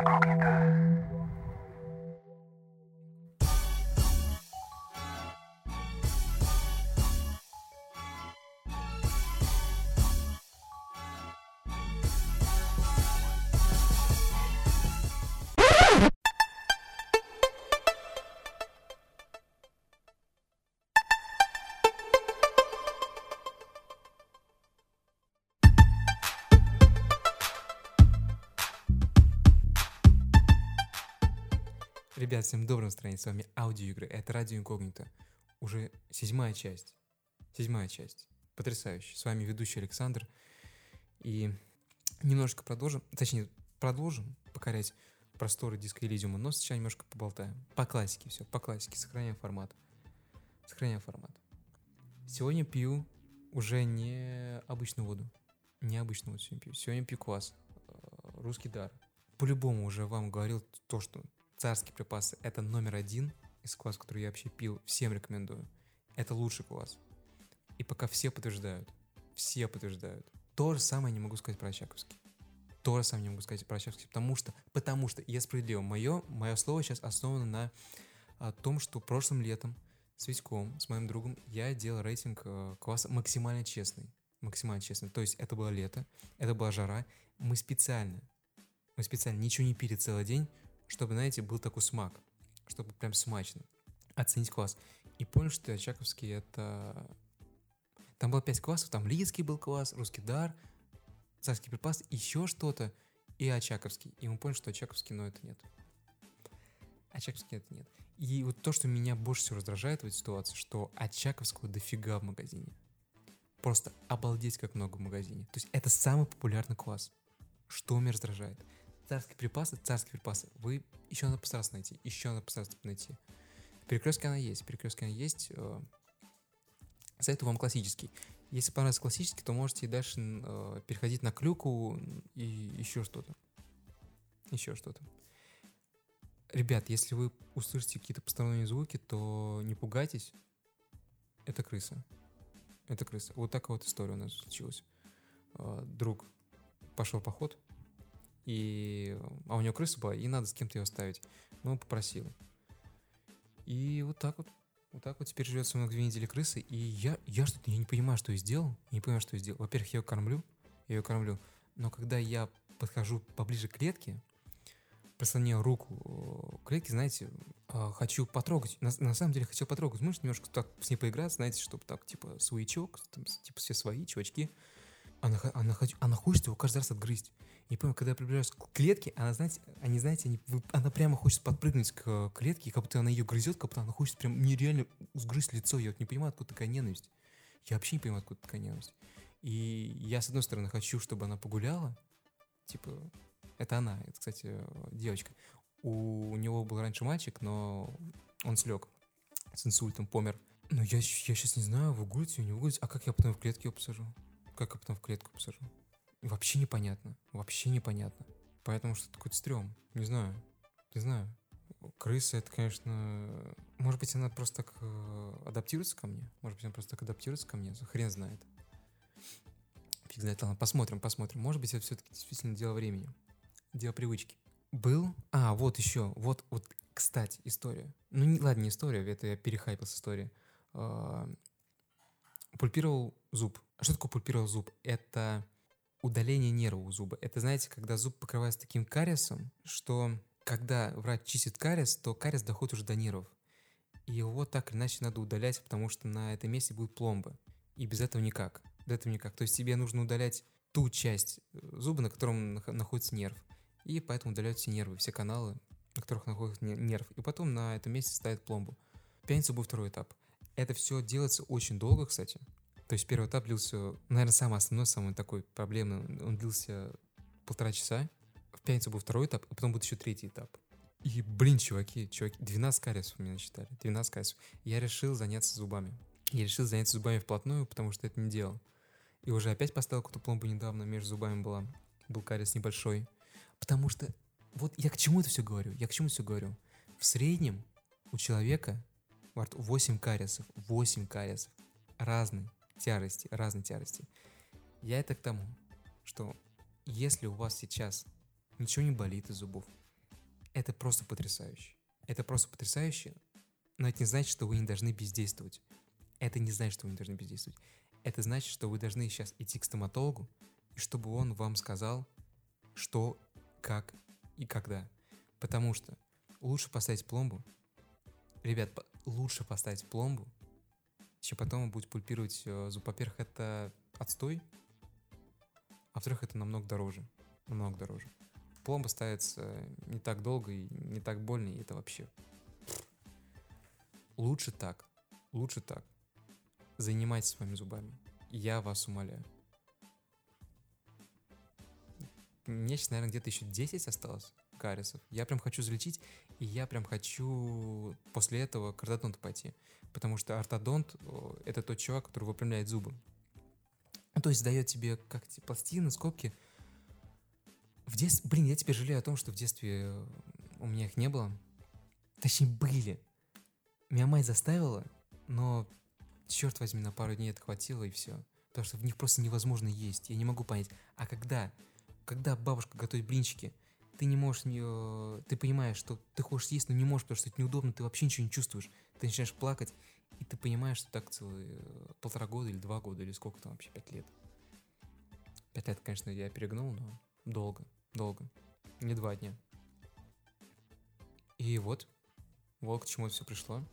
Okay, good. Ребят, всем доброго настроения, с вами аудиоигры, это Радио Инкогнито, уже седьмая часть, седьмая часть, потрясающе, с вами ведущий Александр, и немножко продолжим, точнее, продолжим покорять просторы диска Элизиума, но сейчас немножко поболтаем, по классике все, по классике, сохраняем формат, сохраняем формат. Сегодня пью уже не обычную воду, не обычную воду сегодня пью, сегодня пью квас, э, русский дар. По-любому уже вам говорил то, что Царские припасы – это номер один из квас, который я вообще пил. Всем рекомендую. Это лучший квас. И пока все подтверждают, все подтверждают. То же самое не могу сказать про Очаковский. То же самое не могу сказать про Очаковский, потому что, потому что, я справедливо, мое, мое слово сейчас основано на о том, что прошлым летом с Витьком, с моим другом, я делал рейтинг э, кваса максимально честный. Максимально честный. То есть это было лето, это была жара. Мы специально, мы специально ничего не пили целый день, чтобы, знаете, был такой смак, чтобы прям смачно оценить класс. И понял, что Очаковский это... Там было пять классов, там Лидский был класс, Русский дар, Царский припас, еще что-то, и Очаковский. И мы поняли, что Очаковский, но это нет. Очаковский это нет. И вот то, что меня больше всего раздражает в этой ситуации, что Очаковского дофига в магазине. Просто обалдеть, как много в магазине. То есть это самый популярный класс. Что меня раздражает? Царские припасы, царские припасы, вы еще надо постараться найти, еще надо постараться найти. В перекрестке она есть, в перекрестке она есть. Э, советую вам классический. Если понравится классический, то можете и дальше э, переходить на клюку и еще что-то. Еще что-то. Ребят, если вы услышите какие-то посторонние звуки, то не пугайтесь. Это крыса. Это крыса. Вот такая вот история у нас случилась. Э, друг пошел поход, и, а у него крыса была, и надо с кем-то ее оставить. Ну, попросил. И вот так вот. Вот так вот теперь живет со мной две недели крысы, и я, я что-то, я не понимаю, что я сделал. Я не понимаю, что я сделал. Во-первых, я ее кормлю, я ее кормлю. Но когда я подхожу поближе к клетке, прислоняю руку к клетке, знаете, а, хочу потрогать. На, на самом деле хотел потрогать мышь, немножко так с ней поиграться, знаете, чтобы так, типа, своячок, там, типа, все свои, чувачки. Она, она, она хочет его каждый раз отгрызть. Не помню, когда я приближаюсь к клетке, она, знаете, они, знаете, они, она прямо хочет подпрыгнуть к клетке, как будто она ее грызет, как будто она хочет прям нереально сгрызть лицо. Я вот не понимаю, откуда такая ненависть. Я вообще не понимаю, откуда такая ненависть. И я, с одной стороны, хочу, чтобы она погуляла. Типа, это она, это, кстати, девочка. У, у него был раньше мальчик, но он слег с инсультом, помер. Но я, я сейчас не знаю, выгулить ее, не выгулить. А как я потом в клетке ее посажу? Как я потом в клетку посажу? Вообще непонятно. Вообще непонятно. Поэтому что такое стрём. Не знаю. Не знаю. Крыса, это, конечно... Может быть, она просто так э, адаптируется ко мне? Может быть, она просто так адаптируется ко мне? Хрен знает. Фиг знает. Ладно, посмотрим, посмотрим. Может быть, это все-таки действительно дело времени. Дело привычки. Был... А, вот еще. Вот, вот, кстати, история. Ну, не, ладно, не история. Это я перехайпил с историей. А, пульпировал зуб. Что такое пульпировал зуб? Это удаление нерва у зуба. Это, знаете, когда зуб покрывается таким кариесом, что когда врач чистит кариес, то кариес доходит уже до нервов. И его так или иначе надо удалять, потому что на этом месте будет пломба. И без этого никак. Без этого никак. То есть тебе нужно удалять ту часть э, зуба, на котором находится нерв. И поэтому удаляют все нервы, все каналы, на которых находится нерв. И потом на этом месте ставят пломбу. Пятница будет второй этап. Это все делается очень долго, кстати. То есть первый этап длился, наверное, самый основной, самый такой проблемный, он длился полтора часа. В пятницу был второй этап, и потом будет еще третий этап. И, блин, чуваки, чуваки, 12 кариесов у меня насчитали, 12 кариесов. Я решил заняться зубами. Я решил заняться зубами вплотную, потому что это не делал. И уже опять поставил какую-то пломбу недавно, между зубами была. Был кариес небольшой. Потому что, вот я к чему это все говорю? Я к чему все говорю? В среднем у человека во рту 8 кариесов. 8 кариесов. Разный тярости, разной тярости. Я это к тому, что если у вас сейчас ничего не болит из зубов, Это просто потрясающе. Это просто потрясающе, но это не значит, что вы не должны бездействовать. Это не значит, что вы не должны бездействовать. Это значит, что вы должны сейчас идти к стоматологу, и чтобы он вам сказал, что, как и когда. Потому что лучше поставить пломбу, ребят, лучше поставить пломбу, чем потом будет пульпировать э, зуб. Во-первых, это отстой, а во-вторых, это намного дороже. Намного дороже. Пломба ставится не так долго и не так больно, и это вообще... Лучше так. Лучше так. Занимайтесь своими зубами. Я вас умоляю. Мне сейчас, наверное, где-то еще 10 осталось кариесов. Я прям хочу залечить, и я прям хочу после этого к ортодонту пойти. Потому что ортодонт — это тот чувак, который выпрямляет зубы. То есть дает тебе как эти пластины, скобки. В детстве, блин, я теперь жалею о том, что в детстве у меня их не было. Точнее, были. Меня мать заставила, но, черт возьми, на пару дней это хватило, и все. Потому что в них просто невозможно есть. Я не могу понять. А когда? Когда бабушка готовит блинчики, ты не можешь, не, ты понимаешь, что ты хочешь есть, но не можешь, потому что это неудобно, ты вообще ничего не чувствуешь. Ты начинаешь плакать, и ты понимаешь, что так целые э, полтора года или два года, или сколько там вообще, пять лет. Пять лет, конечно, я перегнул, но долго, долго. Не два дня. И вот, вот к чему это все пришло.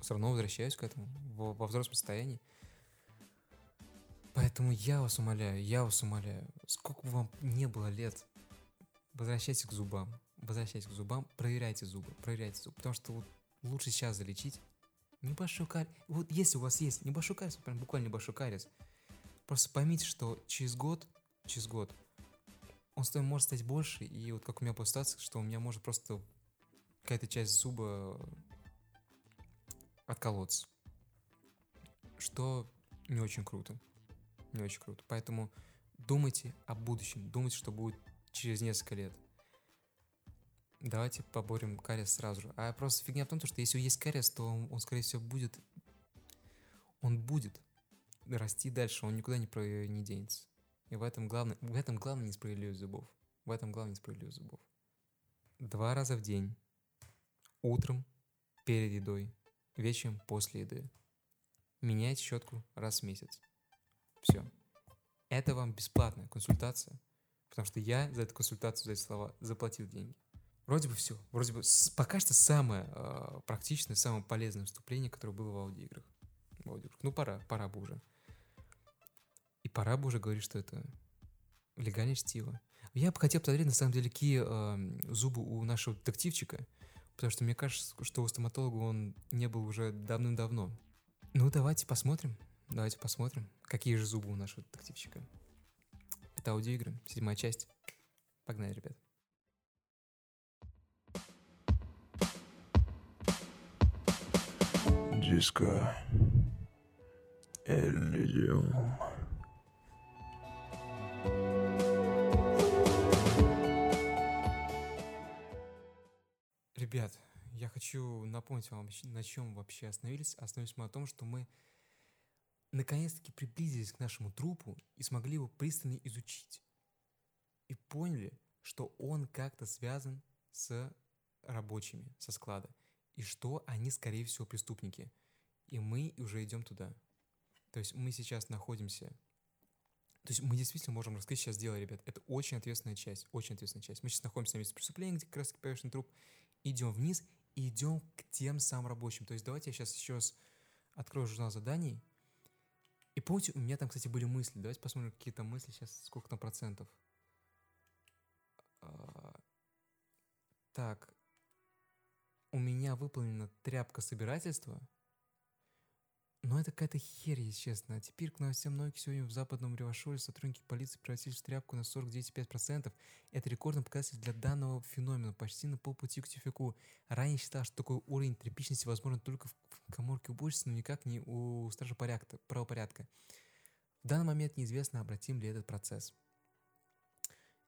Все равно возвращаюсь к этому во, во взрослом состоянии. Поэтому я вас умоляю, я вас умоляю, сколько бы вам не было лет, возвращайтесь к зубам, возвращайтесь к зубам, проверяйте зубы, проверяйте зубы, потому что вот лучше сейчас залечить, небольшой кариес. Вот если у вас есть небольшой кариес, прям буквально небольшой кариес, просто поймите, что через год, через год, он стоит, может стать больше, и вот как у меня была ситуация, что у меня может просто какая-то часть зуба отколоться. Что не очень круто. Не очень круто. Поэтому думайте о будущем, думайте, что будет через несколько лет – давайте поборем кариес сразу же. А просто фигня в том, что если есть кариес, то он, он скорее всего, будет... Он будет расти дальше, он никуда не, про, не денется. И в этом главное, в этом главное несправедливость зубов. В этом главное несправедливость зубов. Два раза в день. Утром, перед едой, вечером, после еды. Меняйте щетку раз в месяц. Все. Это вам бесплатная консультация, потому что я за эту консультацию, за эти слова заплатил деньги. Вроде бы все. Вроде бы пока что самое э, практичное, самое полезное вступление, которое было в аудиоиграх. В аудиоиграх. Ну, пора, пора бы уже. И пора бы уже говорить, что это легальное чтиво. Я бы хотел посмотреть, на самом деле, какие э, зубы у нашего детективчика, потому что мне кажется, что у стоматолога он не был уже давным-давно. Ну, давайте посмотрим. Давайте посмотрим, какие же зубы у нашего детективчика. Это аудиоигры, седьмая часть. Погнали, ребят. Диско Эллиум. Ребят, я хочу напомнить вам, на чем вообще остановились. Остановились мы о том, что мы наконец-таки приблизились к нашему трупу и смогли его пристально изучить. И поняли, что он как-то связан с рабочими, со склада и что они, скорее всего, преступники. И мы уже идем туда. То есть мы сейчас находимся... То есть мы действительно можем раскрыть сейчас дело, ребят. Это очень ответственная часть, очень ответственная часть. Мы сейчас находимся на месте преступления, где как раз повешенный труп. Идем вниз и идем к тем самым рабочим. То есть давайте я сейчас еще раз открою журнал заданий. И помните, у меня там, кстати, были мысли. Давайте посмотрим, какие там мысли сейчас, сколько там процентов. А, так, у меня выполнена тряпка собирательства, но это какая-то херь, если честно. Теперь к новостям науки сегодня в западном Ревашоле сотрудники полиции превратились в тряпку на 49,5%. Это рекордный показатель для данного феномена, почти на полпути к тюфику. Ранее считал, что такой уровень тряпичности возможен только в коморке уборщицы, но никак не у стража порядка, правопорядка. В данный момент неизвестно, обратим ли этот процесс.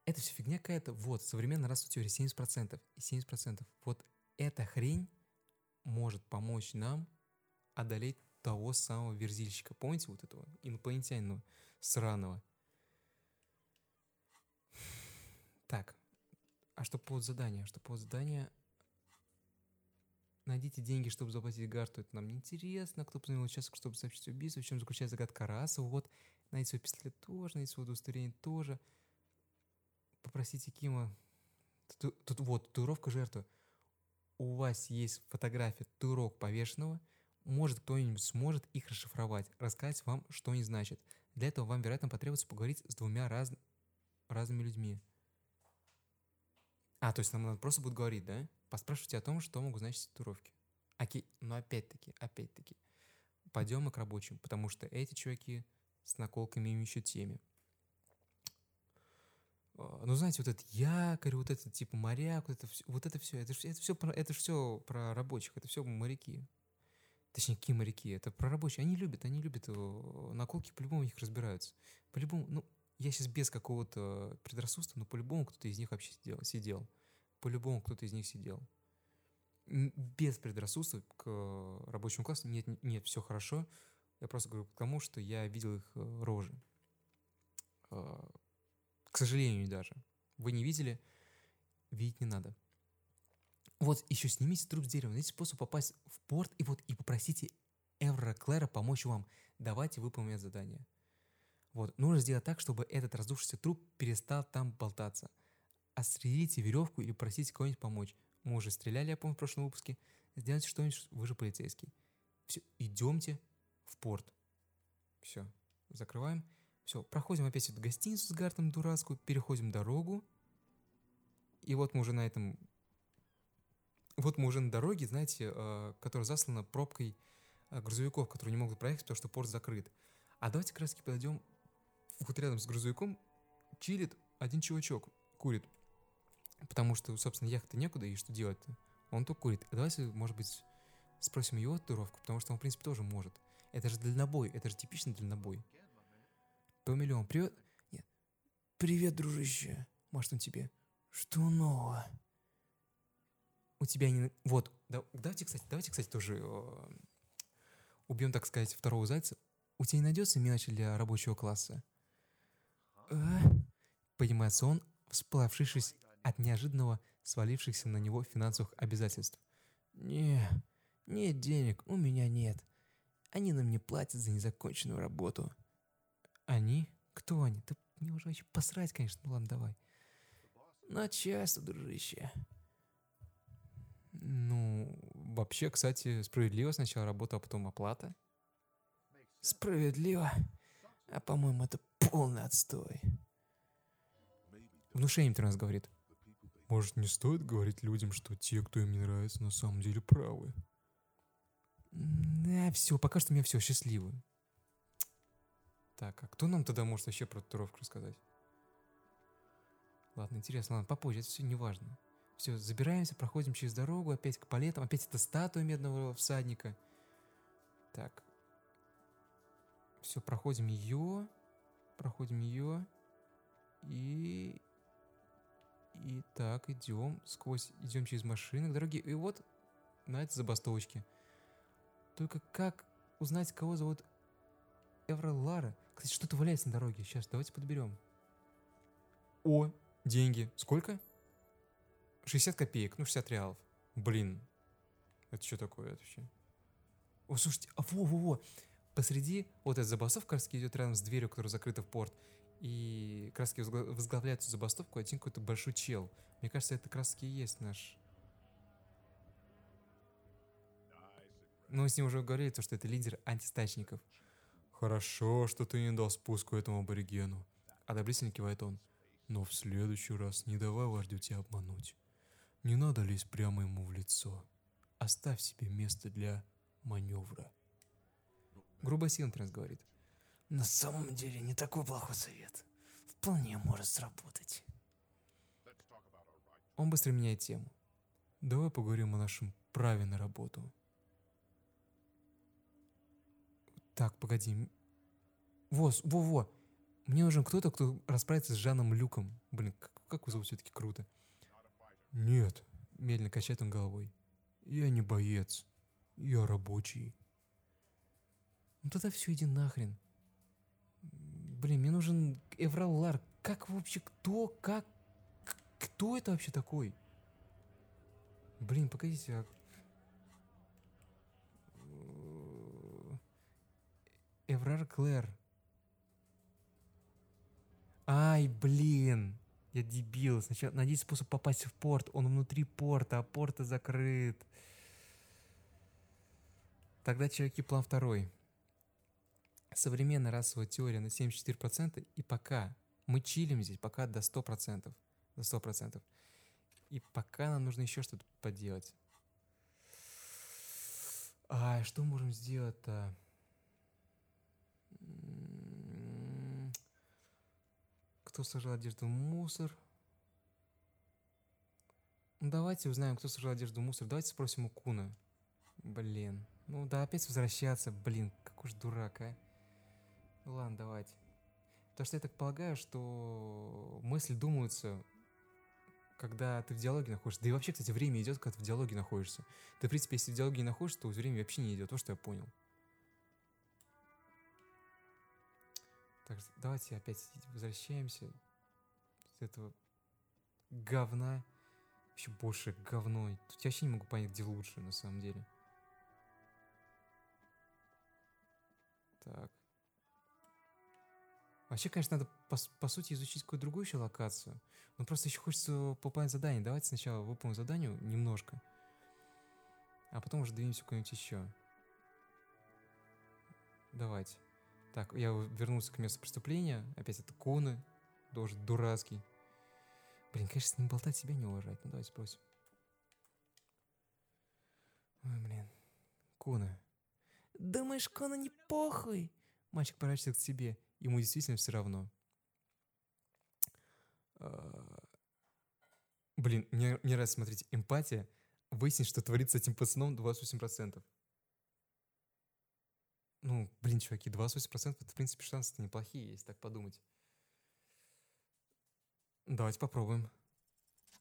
Это все фигня какая-то. Вот, современная расовая теория 70%. И 70%. Вот эта хрень может помочь нам одолеть того самого верзильщика. Помните вот этого инопланетянина сраного? Так, а что по задания? Что по задания? найдите деньги, чтобы заплатить Гарту, это нам не интересно. Кто позвонил участок, чтобы сообщить убийство, в чем заключается загадка раса, вот. Найдите свой пистолет тоже, найдите свое удостоверение тоже. Попросите Кима. Тут, тут вот, татуировка жертвы. У вас есть фотография татуировок повешенного. Может, кто-нибудь сможет их расшифровать, рассказать вам, что они значат. Для этого вам, вероятно, потребуется поговорить с двумя раз... разными людьми. А, то есть нам надо просто будет говорить, да? Поспрашивайте о том, что могут значить татуировки. Окей, но опять-таки, опять-таки, пойдем мы к рабочим, потому что эти чуваки с наколками им еще теме. А, ну, знаете, вот этот якорь, вот этот типа моряк, вот это вот это все, это, это все, это все про рабочих, это все моряки. Точнее, какие моряки, это про рабочие. Они любят, они любят э, наколки, по-любому их разбираются. По-любому, ну, я сейчас без какого-то предрассудства, но по-любому кто-то из них вообще сидел. сидел. По-любому кто-то из них сидел. Без предрассудства к рабочему классу. Нет, нет, все хорошо. Я просто говорю к тому, что я видел их э, рожи. Э, к сожалению, даже. Вы не видели, видеть не надо. Вот еще снимите труп с дерева. Найдите способ попасть в порт и вот и попросите Эвра Клэра помочь вам. Давайте выполним задание. Вот. Нужно сделать так, чтобы этот раздувшийся труп перестал там болтаться. Острелите веревку или просите кого-нибудь помочь. Мы уже стреляли, я помню, в прошлом выпуске. Сделайте что-нибудь, вы же полицейский. Все, идемте в порт. Все, закрываем. Все, проходим опять эту гостиницу с Гартом дурацкую, переходим дорогу. И вот мы уже на этом... Вот мы уже на дороге, знаете, э, которая заслана пробкой э, грузовиков, которые не могут проехать, потому что порт закрыт. А давайте как раз подойдем вот рядом с грузовиком чилит один чувачок, курит. Потому что, собственно, ехать-то некуда, и что делать-то? Он только курит. А давайте, может быть, спросим его татуировку, потому что он, в принципе, тоже может. Это же дальнобой, это же типичный дальнобой. По миллион. Привет. Нет. Привет, дружище. Может, он тебе. Что нового? У тебя не... Вот, да, давайте, кстати, давайте, кстати, тоже э, убьем, так сказать, второго зайца. У тебя не найдется мелочи для рабочего класса? «А?» Понимается он, всплавшись от неожиданного свалившихся на него финансовых обязательств. «Не, нет денег, у меня нет. Они нам не платят за незаконченную работу». «Они? Кто они? Да мне уже вообще посрать, конечно. Ну ладно, давай». «Начальство, дружище». Ну, вообще, кстати, справедливо сначала работа, а потом оплата. Справедливо. А по-моему, это полный отстой. Внушение нас говорит. Может, не стоит говорить людям, что те, кто им не нравится, на самом деле правы? Да, все, пока что у меня все счастливо. Так, а кто нам тогда может вообще про татуировку рассказать? Ладно, интересно, ладно, попозже, это все не важно. Все, забираемся, проходим через дорогу, опять к палетам, опять эта статуя медного всадника. Так. Все, проходим ее проходим ее. И... И так, идем сквозь, идем через машины к дороге. И вот на этой забастовочке. Только как узнать, кого зовут Эвра Лара? Кстати, что-то валяется на дороге. Сейчас, давайте подберем. О, деньги. Сколько? 60 копеек, ну 60 реалов. Блин. Это что такое вообще? О, слушайте, а во-во-во посреди, вот эта забастовка раз идет рядом с дверью, которая закрыта в порт, и как раз возглавляет эту забастовку один какой-то большой чел. Мне кажется, это раз и есть наш... Мы с ним уже говорили, то, что это лидер антистачников. Хорошо, что ты не дал спуску этому аборигену. Одобрительно кивает он. Но в следующий раз не давай вождю тебя обмануть. Не надо лезть прямо ему в лицо. Оставь себе место для маневра. Грубо Синтренс говорит. На самом деле не такой плохой совет. Вполне может сработать. Он быстро меняет тему. Давай поговорим о нашем праве на работу. Так, погоди. Во, во-во. Мне нужен кто-то, кто расправится с Жаном Люком. Блин, как, как его зовут все-таки круто. «Нет», – медленно качает он головой. «Я не боец. Я рабочий». «Ну тогда все, иди нахрен». Блин, мне нужен Эврал Ларк. Как вообще, кто, как, кто это вообще такой? Блин, погодите, а... Эврар Клэр. Ай, блин. Я дебил. Сначала найди способ попасть в порт. Он внутри порта, а порт закрыт. Тогда, чуваки, план второй. Современная расовая теория на 74%, и пока мы чилим здесь, пока до 100%. До 100%. И пока нам нужно еще что-то поделать. А что можем сделать-то? Кто сажал одежду в мусор? Ну, давайте узнаем, кто сажал одежду в мусор. Давайте спросим у Куна. Блин. Ну да, опять возвращаться. Блин, какой же дурак, а. Ну ладно, давайте. Потому что я так полагаю, что мысли думаются, когда ты в диалоге находишься. Да и вообще, кстати, время идет, когда ты в диалоге находишься. Ты, в принципе, если в диалоге не находишься, то время вообще не идет. То, что я понял. Так, давайте опять возвращаемся с этого говна. Вообще больше говно. Тут я вообще не могу понять, где лучше, на самом деле. Так. Вообще, конечно, надо, по, по сути, изучить какую-то другую еще локацию. Но просто еще хочется выполнять задание. Давайте сначала выполним задание немножко. А потом уже двинемся куда-нибудь еще. Давайте. Так, я вернулся к месту преступления. Опять это Коны. Тоже дурацкий. Блин, конечно, с ним болтать себя не уважать. Ну, давайте спросим. Ой, блин. Кона. Думаешь, Кона не похуй? Мальчик поворачивается к тебе. Ему действительно все равно. А, блин, мне, мне нравится смотреть эмпатия. Выяснить, что творится с этим пацаном 28%. Ну, блин, чуваки, 28% это, в принципе, шансы-то неплохие, если так подумать. Давайте попробуем.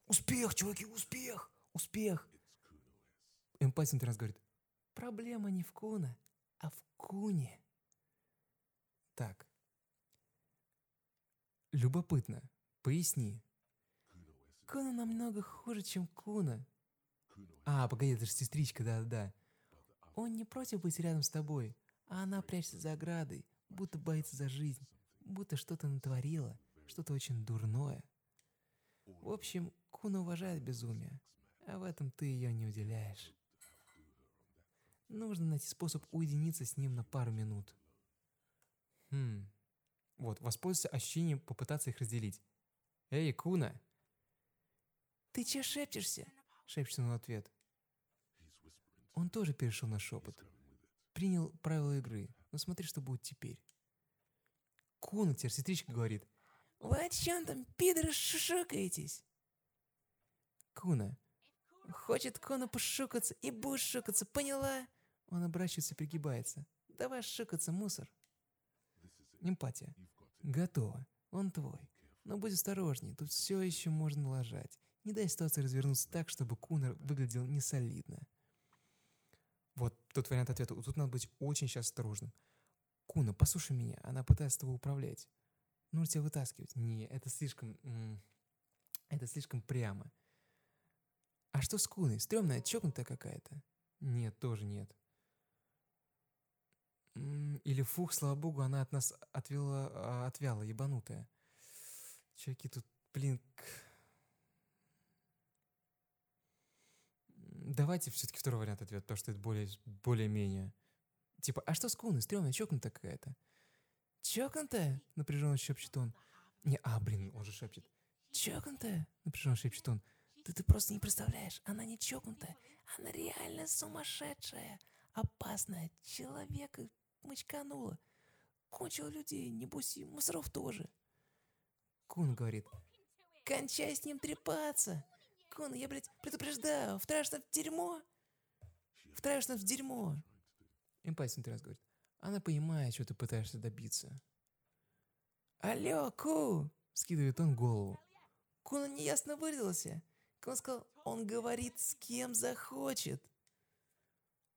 Успех, чуваки, успех! Успех! Эмпатия раз говорит, проблема не в Куна, а в Куне. Так. Любопытно. Поясни. Куна намного хуже, чем Куна. А, погоди, это же сестричка, да-да-да. Он не против быть рядом с тобой, а она прячется за оградой, будто боится за жизнь, будто что-то натворила, что-то очень дурное. В общем, Куна уважает безумие, а в этом ты ее не уделяешь. Нужно найти способ уединиться с ним на пару минут. Хм. Вот, воспользуйся ощущением попытаться их разделить. «Эй, Куна!» «Ты че шепчешься?» — шепчется он в ответ. Он тоже перешел на шепот. Принял правила игры, но смотри, что будет теперь. Куна, теперь сестричка говорит. «Вы о чем там, пидоры, шушукаетесь?» Куна. «Хочет Куна пошукаться и будешь шукаться, поняла?» Он обращается и пригибается. «Давай шукаться, мусор!» Эмпатия. Готово. Он твой. Но будь осторожней, тут все еще можно лажать. Не дай ситуации развернуться так, чтобы Кунер выглядел несолидно. Тот вариант ответа. Тут надо быть очень сейчас осторожным. Куна, послушай меня, она пытается тобой управлять. Нужно тебя вытаскивать. Не, это слишком... Это слишком прямо. А что с Куной? Стремная, чокнутая какая-то? Нет, тоже нет. Или фух, слава богу, она от нас отвела, а, отвяла, ебанутая. Чуваки, тут, блин... Давайте все-таки второй вариант ответа, потому что это более, более-менее. Типа, а что с Куной? Стрёмная, чокнутая какая-то. Чокнутая? Напряженно шепчет он. Не, а, блин, он же шепчет. Чокнутая? Напряженно шепчет он. Да ты просто не представляешь, она не чокнутая. Она реально сумасшедшая, опасная, человека мочканула. Кончила людей, небось и мусоров тоже. Кун говорит, кончай с ним трепаться. Кун, я, блядь, предупреждаю, втравишь нас в дерьмо. Втравишь нас в дерьмо. Эмпатия раз говорит, она понимает, что ты пытаешься добиться. Алло, Ку! Скидывает он голову. Кун неясно выразился. Кун сказал, он говорит с кем захочет.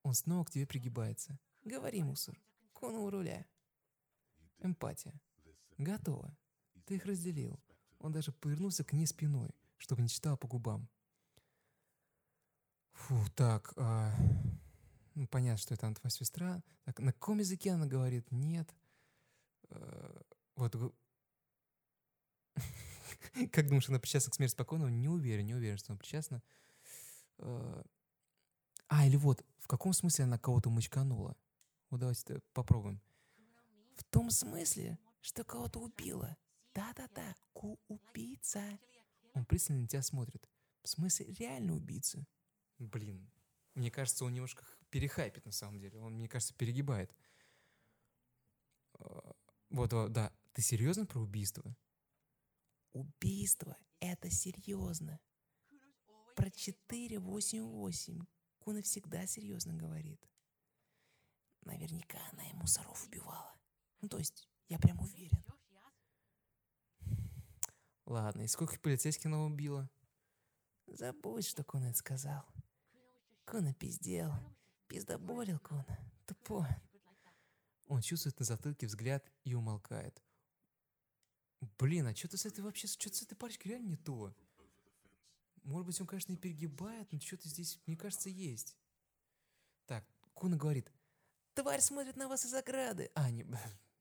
Он снова к тебе пригибается. Говори, мусор. Кон у руля. Эмпатия. Готово. Ты их разделил. Он даже повернулся к ней спиной, чтобы не читал по губам. Фу, так, а... Ну, понятно, что это она твоя сестра. Так, на каком языке она говорит? Нет. Э, вот. Как думаешь, она причастна к смерти спокойного? Не уверен, не уверен, что она причастна. Э, а, или вот, в каком смысле она кого-то мочканула? Вот давайте попробуем. В том смысле, что кого-то убила. Да-да-да, ку-убийца. Он пристально на тебя смотрит. В смысле, реально убийца. Блин, мне кажется, он немножко перехайпит на самом деле. Он, мне кажется, перегибает. А, вот, вот, да. Ты серьезно про убийство? Убийство — это серьезно. Про 488 Куна всегда серьезно говорит. Наверняка она ему мусоров убивала. Ну, то есть, я прям уверен. Ладно, и сколько полицейских она убила? Забудь, что Куна сказал. Куна пиздел. Пиздоболил Куна. Тупо. Он чувствует на затылке взгляд и умолкает. Блин, а что-то с этой вообще, что-то с этой парочкой реально не то. Может быть, он, конечно, и перегибает, но что-то здесь, мне кажется, есть. Так, Куна говорит, тварь смотрит на вас из ограды. А, не...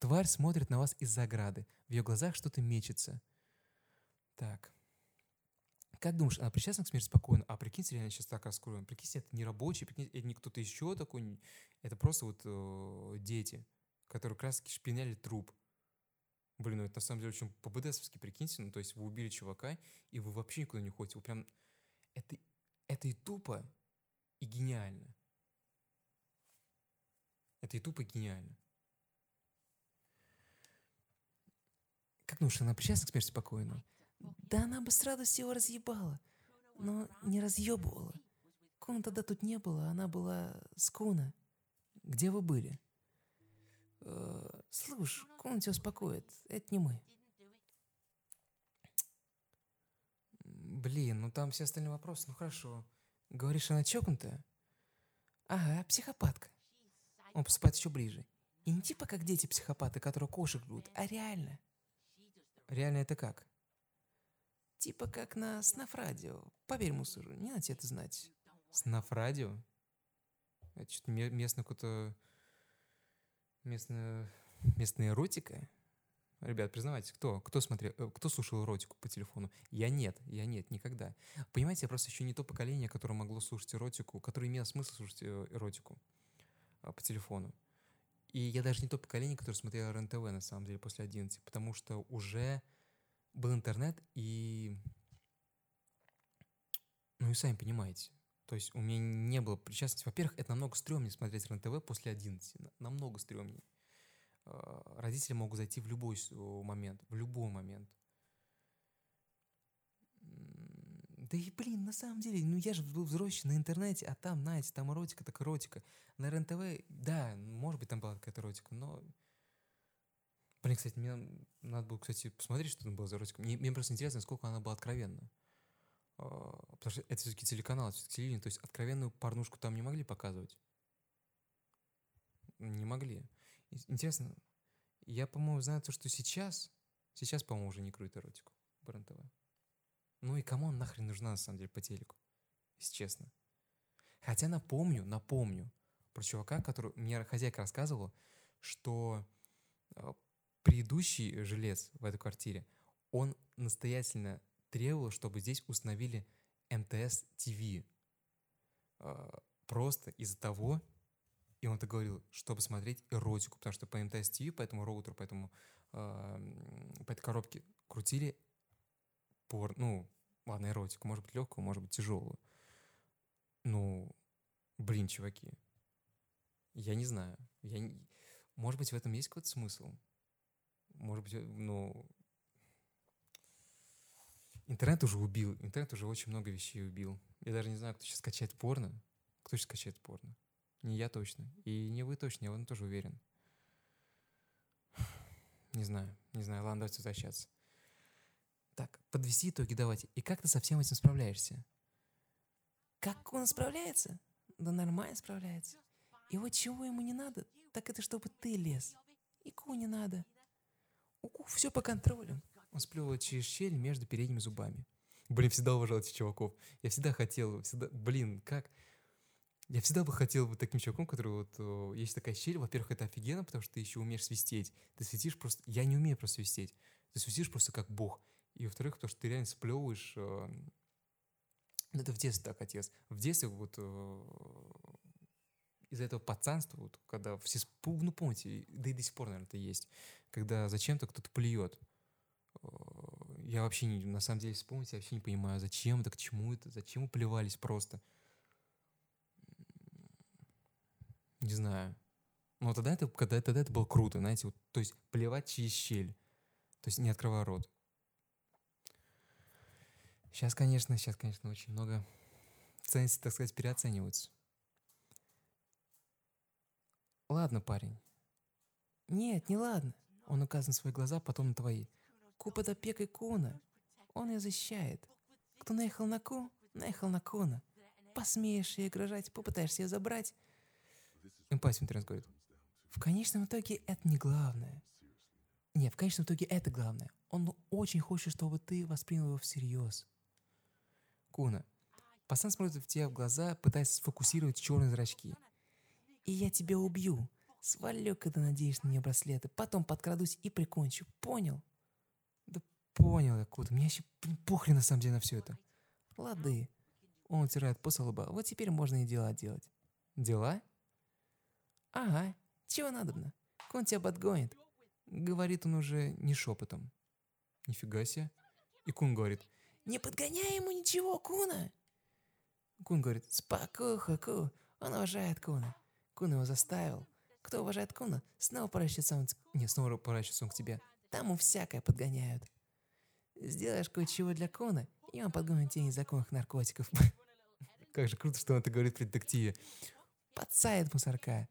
Тварь смотрит на вас из заграды. В ее глазах что-то мечется. Так. Как думаешь, она причастна к смерти спокойно? А прикиньте, реально сейчас так раскроем. Прикиньте, это не рабочий, прикиньте, это не кто-то еще такой. Это просто вот э, дети, которые раз шпиняли труп. Блин, ну это на самом деле очень по-БДСовски, прикиньте. Ну, то есть вы убили чувака, и вы вообще никуда не ходите. Вы прям... Это, это и тупо, и гениально. Это и тупо, и гениально. Как думаешь, она причастна к смерти спокойно? Да она бы с радостью его разъебала, но не разъебывала. Куна тогда тут не было, она была с Куна. Где вы были? Э, слушай, Куна тебя успокоит, это не мы. Блин, ну там все остальные вопросы, ну хорошо. Говоришь, она чокнутая? Ага, психопатка. Он поступает еще ближе. И не типа как дети-психопаты, которые кошек жрут, а реально. Реально это как? Типа как на Снафрадио. Поверь, мусору, не надо тебе это знать. Снафрадио? Это что-то местное какое-то... Местная... Местная эротика? Ребят, признавайте, кто? Кто смотрел, э, кто слушал эротику по телефону? Я нет, я нет, никогда. Понимаете, я просто еще не то поколение, которое могло слушать эротику, которое имело смысл слушать э, эротику а, по телефону. И я даже не то поколение, которое смотрело РЕН-ТВ, на самом деле, после 11, потому что уже был интернет, и... Ну и сами понимаете. То есть у меня не было причастности. Во-первых, это намного стрёмнее смотреть РЕН-ТВ после 11. Намного стрёмнее. А, родители могут зайти в любой момент. В любой момент. Да и, блин, на самом деле, ну я же был взрослый на интернете, а там, знаете, там эротика, так эротика. На РЕН-ТВ, да, может быть, там была какая-то эротика, но Блин, кстати, мне надо было, кстати, посмотреть, что там было за эротика. Мне, мне просто интересно, насколько она была откровенна. А, потому что это все-таки телеканал, это все-таки телевидение. То есть откровенную порнушку там не могли показывать? Не могли. Интересно, я, по-моему, знаю то, что сейчас, сейчас, по-моему, уже не кроет эротику по РЕН-ТВ. Ну и кому он нахрен нужна, на самом деле, по телеку? Если честно. Хотя напомню, напомню про чувака, который мне хозяйка рассказывала, что а, предыдущий жилец в этой квартире, он настоятельно требовал, чтобы здесь установили МТС ТВ. А, просто из-за того, и он это говорил, чтобы смотреть эротику, потому что по МТС ТВ, по этому роутеру, по, этому, э, по этой коробке крутили пор, ну, ладно, эротику, может быть легкую, может быть тяжелую. Ну, блин, чуваки, я не знаю. Я не... Может быть, в этом есть какой-то смысл? может быть, э, ну, интернет уже убил, интернет уже очень много вещей убил. Я даже не знаю, кто сейчас скачает порно. Кто сейчас скачает порно? Не я точно. И не вы точно, я в тоже уверен. Не знаю, не знаю. Ладно, давайте возвращаться. Так, подвести итоги давайте. И как ты со всем этим справляешься? Как он справляется? Да нормально справляется. И вот чего ему не надо, так это чтобы ты лез. И ку не надо. Все по контролю. Он сплевывает через щель между передними зубами. Блин, всегда уважал этих чуваков. Я всегда хотел, всегда... Блин, как... Я всегда бы хотел быть таким чуваком, который вот... э, Есть такая щель, во-первых, это офигенно, потому что ты еще умеешь свистеть. Ты светишь просто... Я не умею просто свистеть. Ты свистишь просто как бог. И во-вторых, потому что ты реально сплевываешь... э, Ну, это в детстве так, отец. В детстве вот э, из-за этого пацанства, вот, когда все... Ну, помните, да и до сих пор, наверное, это есть. Когда зачем-то кто-то плюет. Э, Я вообще не... На самом деле, вспомните, я вообще не понимаю, зачем это, к чему это, зачем плевались просто. Не знаю. Но тогда это, когда, тогда это было круто, знаете, вот, то есть плевать через щель. То есть не открывая рот. Сейчас, конечно, сейчас, конечно, очень много ценностей, так сказать, переоцениваются. Ладно, парень. Нет, не ладно. Он указывает на свои глаза, потом на твои. Ку под опекой Куна. Он ее защищает. Кто наехал на Ку, наехал на Куна. Посмеешь ее угрожать, попытаешься ее забрать. Эмпатия интернет говорит. В конечном итоге это не главное. Не, в конечном итоге это главное. Он очень хочет, чтобы ты воспринял его всерьез. Куна. Пацан смотрит в тебя в глаза, пытаясь сфокусировать черные зрачки. И я тебя убью. Свалю, когда надеешь на нее браслеты. Потом подкрадусь и прикончу. Понял? Да понял я, Кута. Мне блин, похрен на самом деле на все это. Лады. Он утирает после лба. Вот теперь можно и дела делать. Дела? Ага. Чего надобно? Кон тебя подгонит. Говорит он уже не шепотом. Нифига себе. И Кун говорит, не подгоняй ему ничего, Куна. Кун говорит, спокуха, Ку. Он уважает Куна. Кун его заставил. Кто уважает Куна, снова поращится он... Не, снова поращится он к тебе. Там ему всякое подгоняют. Сделаешь кое-чего для Куна, и он подгонит тебе незаконных наркотиков. Как же круто, что он это говорит при детективе. Подсадит мусорка.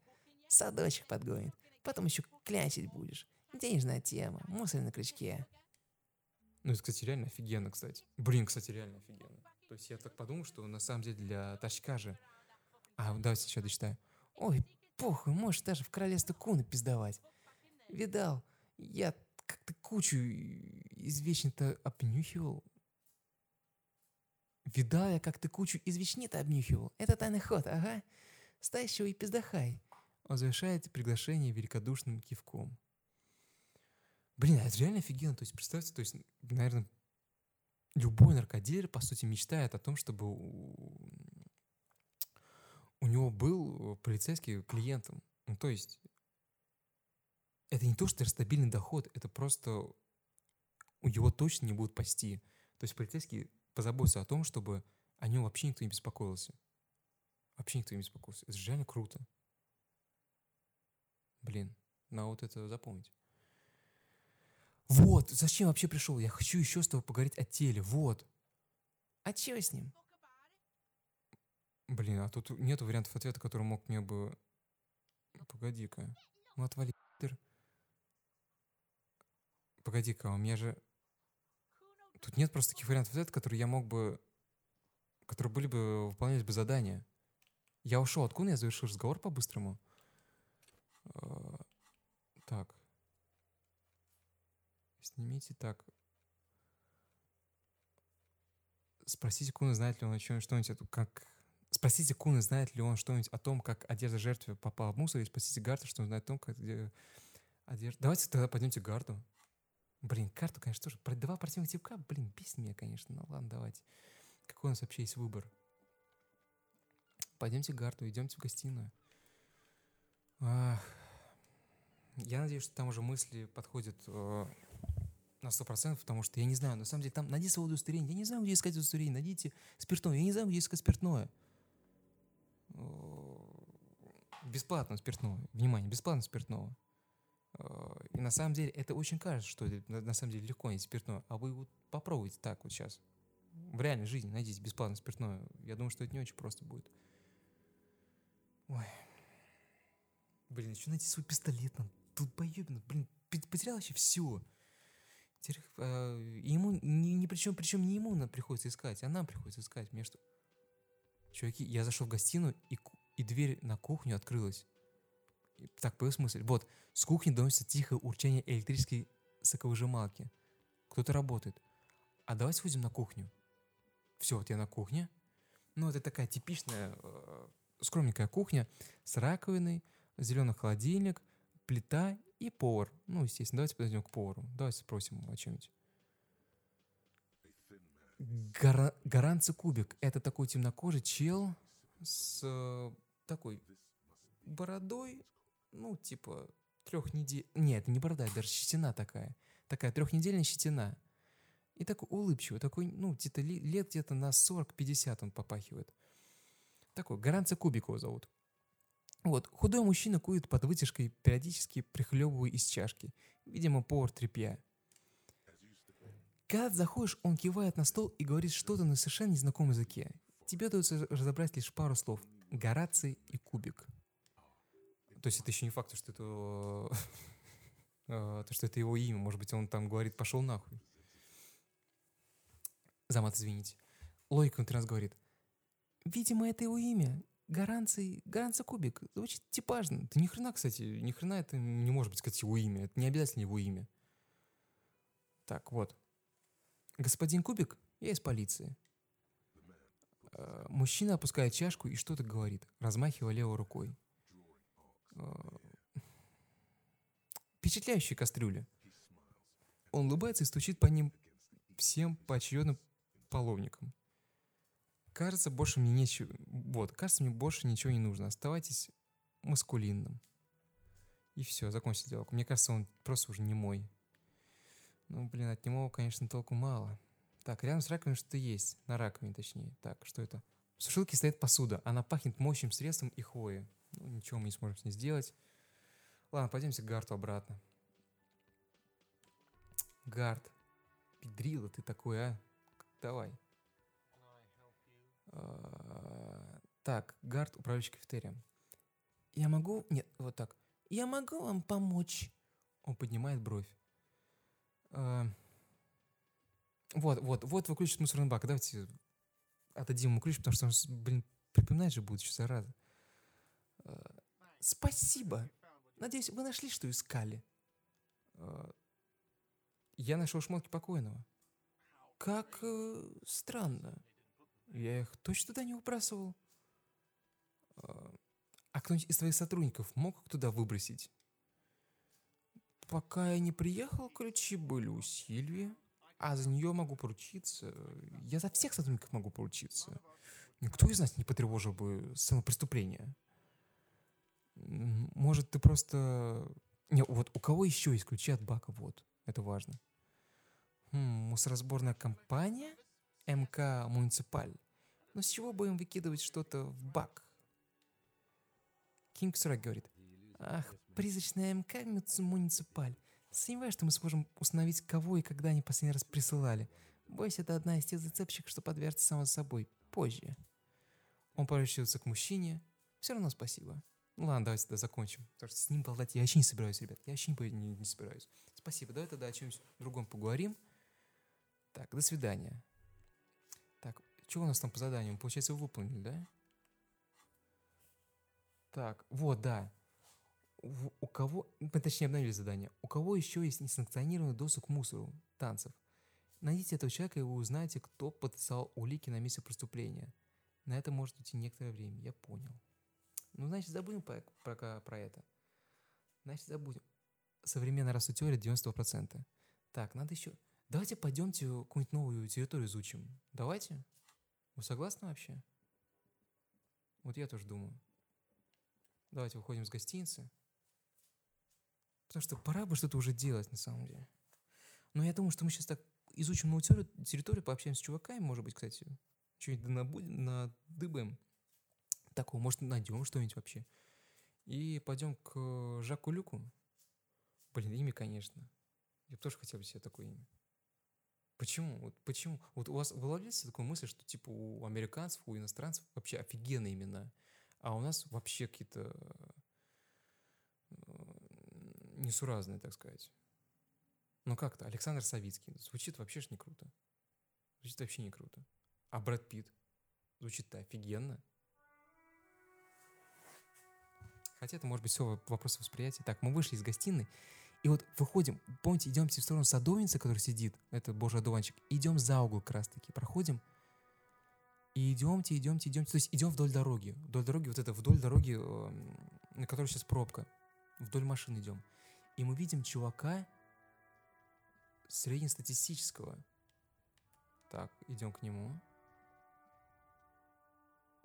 Садочек подгонит. Потом еще клянчить будешь. Денежная тема. Мусор на крючке. Ну, это, кстати, реально офигенно, кстати. Блин, кстати, реально офигенно. То есть я так подумал, что на самом деле для тачка же... А, давайте еще дочитаю. Ой, похуй, можешь даже в королевство Куна пиздовать. Видал, я как-то кучу извечно-то обнюхивал. Видал я, как ты кучу извечни-то обнюхивал. Это тайный ход, ага. Стащил и пиздахай. Он завершает приглашение великодушным кивком. Блин, а это реально офигенно. То есть, представьте, то есть, наверное, любой наркодилер, по сути, мечтает о том, чтобы у, него был полицейский клиентом. Ну, то есть, это не то, что стабильный доход, это просто у его точно не будут пасти. То есть полицейский позаботится о том, чтобы о нем вообще никто не беспокоился. Вообще никто не беспокоился. Это же реально круто. Блин, надо вот это запомнить. Вот, зачем вообще пришел? Я хочу еще с тобой поговорить о теле. Вот. А чего с ним? Блин, а тут нет вариантов ответа, который мог мне бы... Погоди-ка. Ну, отвали. Погоди-ка, у меня же... Тут нет просто таких вариантов ответа, которые я мог бы... Которые были бы... Выполнялись бы задания. Я ушел от Куна, я завершил разговор по-быстрому. Э, Так. Снимите так. Спросите Куна, знает ли он о чем что-нибудь, как... Спросите Куна, знает ли он что-нибудь о том, как одежда жертвы попала в мусор, и спросите Гарта, что он знает о том, как где одежда... Давайте тогда пойдемте к Гарту. Блин, карту, конечно, тоже. Про два противных типка, блин, бесит меня, конечно. Ну ладно, давайте. Какой у нас вообще есть выбор? Пойдемте к Гарту, идемте в гостиную. Ах. Я надеюсь, что там уже мысли подходят э, на сто процентов, потому что я не знаю, на самом деле, там найди свое удостоверение. Я не знаю, где искать удостоверение. Найдите спиртное. Я не знаю, где искать спиртное. Э, Бесплатно спиртное. Внимание, бесплатно спиртного. Э, И на самом деле это очень кажется, что это на самом деле легко найти спиртное. А вы вот попробуйте так вот сейчас. В реальной жизни найдите бесплатно спиртное. Я думаю, что это не очень просто будет. Ой. Блин, еще найти свой пистолет. Тут поебано. Блин, потерял вообще все. Ему ни, ни при чем, причем не ему приходится искать, а нам приходится искать. Что? Чуваки, я зашел в гостиную, и, и дверь на кухню открылась. И Так, появился мысль. Вот, с кухни доносится тихое урчание электрической соковыжималки. Кто-то работает. А давайте выйдем на кухню. Все, вот я на кухне. Ну, это такая типичная, э, скромненькая кухня с раковиной, зеленый холодильник, плита и повар. Ну, естественно, давайте подойдем к повару. Давайте спросим о чем-нибудь. Гара... Гаранцы Кубик. Это такой темнокожий чел с э, такой бородой, ну, типа, трех недель... Нет, это не борода, это даже щетина такая. Такая трехнедельная щетина. И такой улыбчивый, такой, ну, где-то лет где-то на 40-50 он попахивает. Такой, Гаранца Кубик его зовут. Вот, худой мужчина курит под вытяжкой, периодически прихлебывая из чашки. Видимо, повар тряпья. Когда заходишь, он кивает на стол и говорит что-то на совершенно незнакомом языке. Тебе удается разобрать лишь пару слов. Гораций и кубик. То есть это еще не факт, что это, э, то, что это его имя. Может быть, он там говорит «пошел нахуй». Замат, извините. Логика внутри нас говорит. Видимо, это его имя. Гаранций, Гаранца Кубик. Звучит типажно. Да ни хрена, кстати, ни хрена это не может быть, сказать, его имя. Это не обязательно его имя. Так, вот. Господин Кубик, я из полиции. Э, мужчина опускает чашку и что-то говорит, размахивая левой рукой. Э, впечатляющие кастрюли. Он улыбается и стучит по ним всем поочередным половникам. Кажется, больше мне нечего... Вот, кажется, мне больше ничего не нужно. Оставайтесь маскулинным. И все, закончится диалог. Мне кажется, он просто уже не мой. Ну, блин, от него, конечно, толку мало. Так, рядом с раковиной что-то есть. На раковине, точнее. Так, что это? В сушилке стоит посуда. Она пахнет моющим средством и хвоей. Ну, ничего мы не сможем с ней сделать. Ладно, пойдемте к Гарту обратно. Гарт. Педрила ты такой, а? Давай. А, так, Гарт, управляющий кафетерием. Я могу... Нет, вот так. Я могу вам помочь. Он поднимает бровь. А, вот, вот, вот выключит мусорный бак. Давайте отдадим ему ключ, потому что он, блин, припоминать же будет еще зараза. А, спасибо. Надеюсь, вы нашли, что искали. Я нашел шмотки покойного. Как э, странно. Я их точно туда не выбрасывал. А, а кто-нибудь из твоих сотрудников мог туда выбросить? Пока я не приехал, ключи были у Сильвии, а за нее могу поручиться. Я за всех сотрудников могу поручиться. Никто из нас не потревожил бы сцену преступления. Может, ты просто... Не, вот у кого еще есть ключи от бака? Вот, это важно. Хм, мусоросборная компания? МК «Муниципаль». Но с чего будем выкидывать что-то в бак? Кинг Срак говорит, ах, призрачная МК «Муниципаль». Сомневаюсь, что мы сможем установить, кого и когда они последний раз присылали. Боюсь, это одна из тех зацепщик, что подвергнется само собой. Позже. Он поворачивается к мужчине. Все равно спасибо. Ну ладно, давайте тогда закончим. Потому что с ним болтать я вообще не собираюсь, ребят. Я вообще не, не, не собираюсь. Спасибо. Давай тогда о чем-нибудь другом поговорим. Так, до свидания. Что у нас там по заданию? Получается, вы выполнили, да? Так, вот, да. У, у кого, точнее, обновили задание. У кого еще есть несанкционированный доступ к мусору, танцев? Найдите этого человека, и вы узнаете, кто подписал улики на месте преступления. На это может уйти некоторое время, я понял. Ну, значит, забудем про, про, про это. Значит, забудем. Современная расу теория 90%. Так, надо еще... Давайте пойдемте какую-нибудь новую территорию изучим. Давайте. Вы согласны вообще? Вот я тоже думаю. Давайте выходим с гостиницы. Потому что пора бы что-то уже делать на самом деле. Но я думаю, что мы сейчас так изучим новую территорию, пообщаемся с чуваками, может быть, кстати. Что-нибудь набудем, надыбаем. Такого, может, найдем что-нибудь вообще. И пойдем к Жаку Люку. Блин, имя, конечно. Я бы тоже хотел бы себе такое имя. Почему? Вот почему? Вот у вас вылавливается такая мысль, что типа у американцев, у иностранцев вообще офигенные имена, а у нас вообще какие-то э, несуразные, так сказать. Ну как-то, Александр Савицкий. Звучит вообще ж не круто. Звучит вообще не круто. А Брэд Питт? Звучит-то офигенно. Хотя это может быть все вопрос восприятия. Так, мы вышли из гостиной, и вот выходим, помните, идемте в сторону садовницы, которая сидит, это божий одуванчик, идем за угол как раз таки, проходим, И идемте, идемте, идемте. То есть идем вдоль дороги. Вдоль дороги, вот это, вдоль дороги, эм, на которой сейчас пробка. Вдоль машин идем. И мы видим чувака среднестатистического. Так, идем к нему.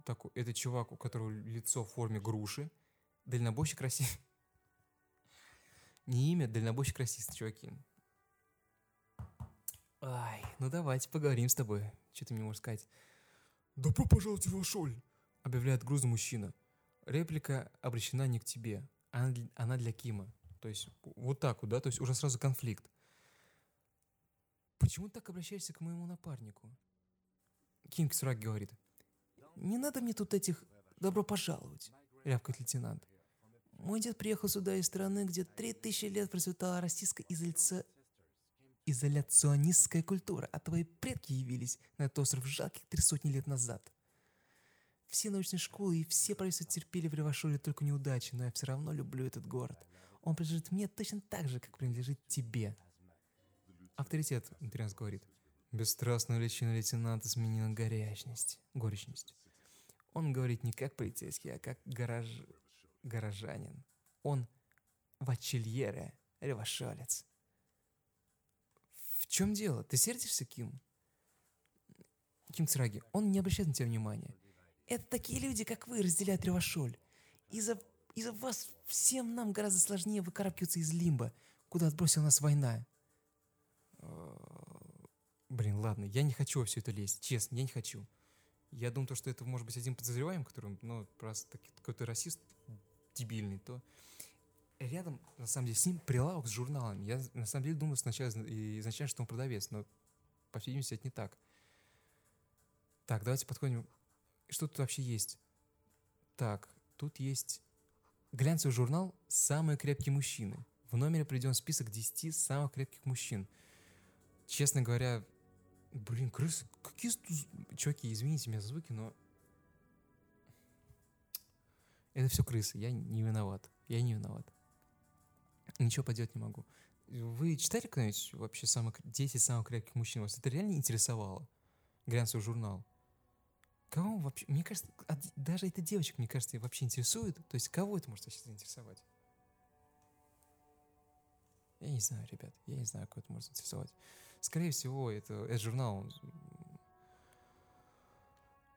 Так, это чувак, у которого лицо в форме груши. Дальнобойщик расист. Не имя, дальнобойщик расист, чуваки. Ай, ну давайте поговорим с тобой. Что ты мне можешь сказать? «Добро пожаловать в Вашоль!» — объявляет грузный мужчина. Реплика обращена не к тебе, она для, она для Кима. То есть вот так вот, да, то есть уже сразу конфликт. Почему ты так обращаешься к моему напарнику? Ким Кисурак говорит. Не надо мне тут этих «добро пожаловать», рявкает лейтенант. Мой дед приехал сюда из страны, где три тысячи лет процветала российская изоляция изоляционистская культура, а твои предки явились на этот остров жалких три сотни лет назад. Все научные школы и все правительства терпели в Ревашоле только неудачи, но я все равно люблю этот город. Он принадлежит мне точно так же, как принадлежит тебе. Авторитет, Интернет говорит. Бесстрастная личина лейтенанта сменила горячность. Горечность. Он говорит не как полицейский, а как гараж... горожанин. Он вачельере, ревашолец. В чем дело? Ты сердишься, Ким? Ким Цраги, он не обращает на тебя внимания. Это такие люди, как вы, разделяют Ревашоль. Из-за из вас всем нам гораздо сложнее выкарабкиваться из лимба, куда отбросила нас война. Блин, ладно, я не хочу во все это лезть, честно, я не хочу. Я думаю, то, что это может быть один подозреваемый, который, ну, просто какой-то расист дебильный, то рядом, на самом деле, с ним прилавок с журналами. Я, на самом деле, думал сначала изначально, что он продавец, но, по всей видимости, это не так. Так, давайте подходим. Что тут вообще есть? Так, тут есть глянцевый журнал «Самые крепкие мужчины». В номере приведен список 10 самых крепких мужчин. Честно говоря, блин, крысы, какие... Чуваки, извините меня за звуки, но... Это все крысы, я не виноват. Я не виноват. Ничего поделать не могу. Вы читали когда-нибудь вообще самых, 10 самых крепких мужчин? Вас это реально интересовало? Глянцевый журнал. Кого вообще? Мне кажется, даже эта девочка, мне кажется, вообще интересует. То есть кого это может вообще заинтересовать? Я не знаю, ребят. Я не знаю, кого это может заинтересовать. Скорее всего, это, этот журнал, он,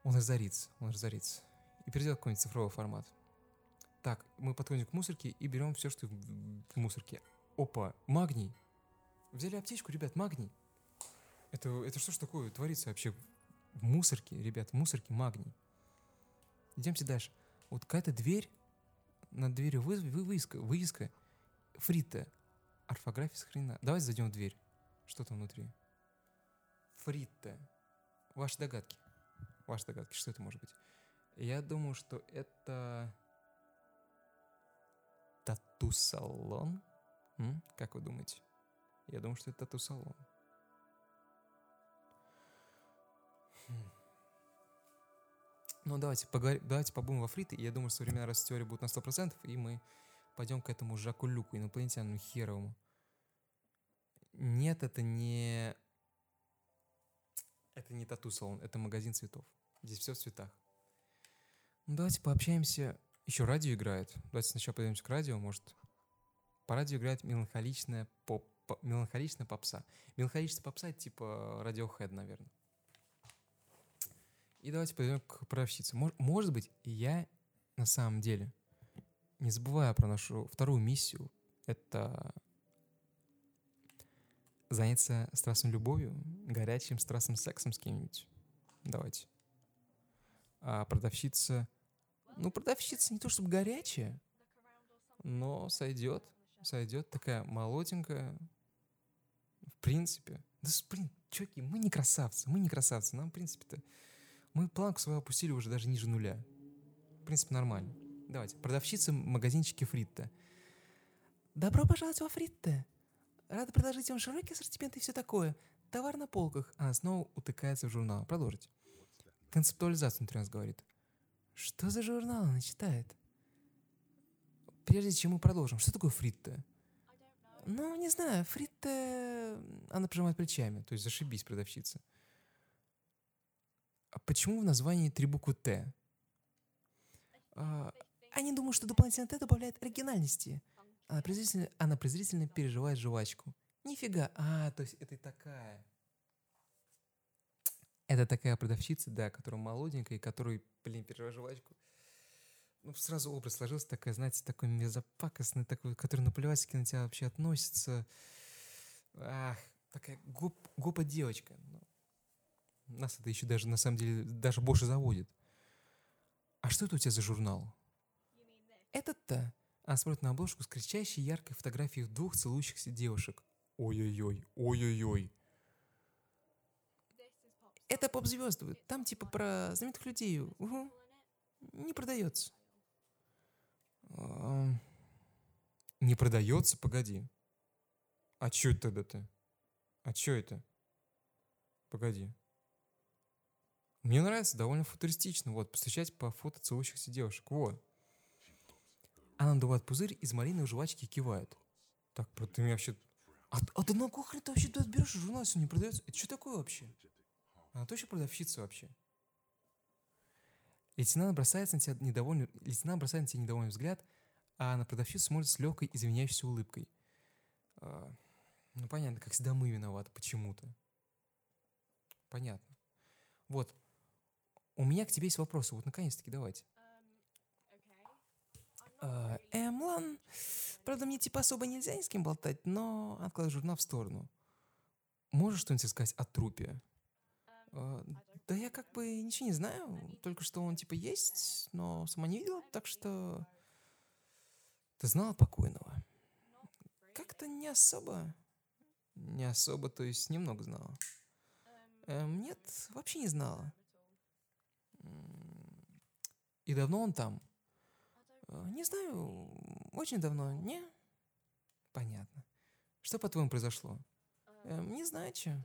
он разорится. Он разорится. И перейдет в какой-нибудь цифровой формат. Так, мы подходим к мусорке и берем все, что в мусорке. Опа, магний. Взяли аптечку, ребят, магний. Это, это что ж такое творится вообще в мусорке, ребят, в мусорке магний. Идемте дальше. Вот какая-то дверь, над дверью вы, вы, вывеска, вывеска Фрита. Орфография сохранена. Давайте зайдем в дверь. Что там внутри? Фрита. Ваши догадки. Ваши догадки, что это может быть? Я думаю, что это тату-салон? М? Как вы думаете? Я думаю, что это тату-салон. Хм. Ну, давайте, поговорим, давайте побудем во фриты, я думаю, что современная раз теория будет на 100%, и мы пойдем к этому Жаку Люку, инопланетянину херовому. Нет, это не... Это не тату-салон, это магазин цветов. Здесь все в цветах. Ну, давайте пообщаемся еще радио играет. Давайте сначала подойдемся к радио, может. По радио играет меланхоличная поп, меланхоличная попса. Меланхоличная попса это типа Radiohead, наверное. И давайте пойдем к продавщице. Может быть, я на самом деле, не забывая про нашу вторую миссию, это заняться страстной любовью, горячим страстным сексом с кем-нибудь. Давайте. А продавщица ну, продавщица не то чтобы горячая, но сойдет. Сойдет такая молоденькая. В принципе. Да, блин, чуваки, мы не красавцы, мы не красавцы. Нам, в принципе-то, мы планку свою опустили уже даже ниже нуля. В принципе, нормально. Давайте. Продавщица магазинчики Фритта. Добро пожаловать во Фритта. Рада предложить вам широкий ассортимент и все такое. Товар на полках. Она снова утыкается в журнал. Продолжить. Концептуализация внутри нас говорит. Что за журнал она читает? Прежде чем мы продолжим, что такое фритта? Ну, не знаю, фритта... Она пожимает плечами, то есть зашибись, продавщица. А почему в названии три буквы Т? А, они думают, что дополнительное Т добавляет оригинальности. Она презрительно, она презрительно переживает жвачку. Нифига. А, то есть это такая. Это такая продавщица, да, которая молоденькая, и которой, блин, переживает жвачку. Ну, сразу образ сложился, такая, знаете, такой мерзопакостный, такой, который наплевательски на тебя вообще относится. Ах, такая гоп, гопа девочка. Ну, нас это еще даже, на самом деле, даже больше заводит. А что это у тебя за журнал? Этот-то. Она смотрит на обложку с кричащей яркой фотографией двух целующихся девушек. Ой-ой-ой, ой-ой-ой. Это поп-звезды. Там типа про знаменитых людей. Угу. Не продается. Не продается? Погоди. А чё это тогда-то? А чё это? Погоди. Мне нравится, довольно футуристично. Вот, посвящать по фото целующихся девушек. Вот. Она надувает пузырь из малиновой жвачки кивает. Так, ты меня вообще... А, а ты на хрен ты вообще берешь, журнал, он не продается? Это что такое вообще? Она точно продавщица вообще? Лейтенант бросается на тебя недовольный, лейтенант бросает на тебя недовольный взгляд, а на продавщицу смотрит с легкой извиняющейся улыбкой. А, ну, понятно, как всегда мы виноваты почему-то. Понятно. Вот. У меня к тебе есть вопросы. Вот, наконец-таки, давайте. Эм, ладно. Правда, мне типа особо нельзя ни с кем болтать, но откладывай журнал в сторону. Можешь что-нибудь сказать о трупе? Uh, да я как бы ничего не знаю, только что он типа есть, но сама не видела, так что... Ты знала покойного? Как-то не особо. Не особо, то есть немного знала. Эм, нет, вообще не знала. И давно он там? Э, не знаю, очень давно, не? Понятно. Что, по-твоему, произошло? Эм, не знаю, что.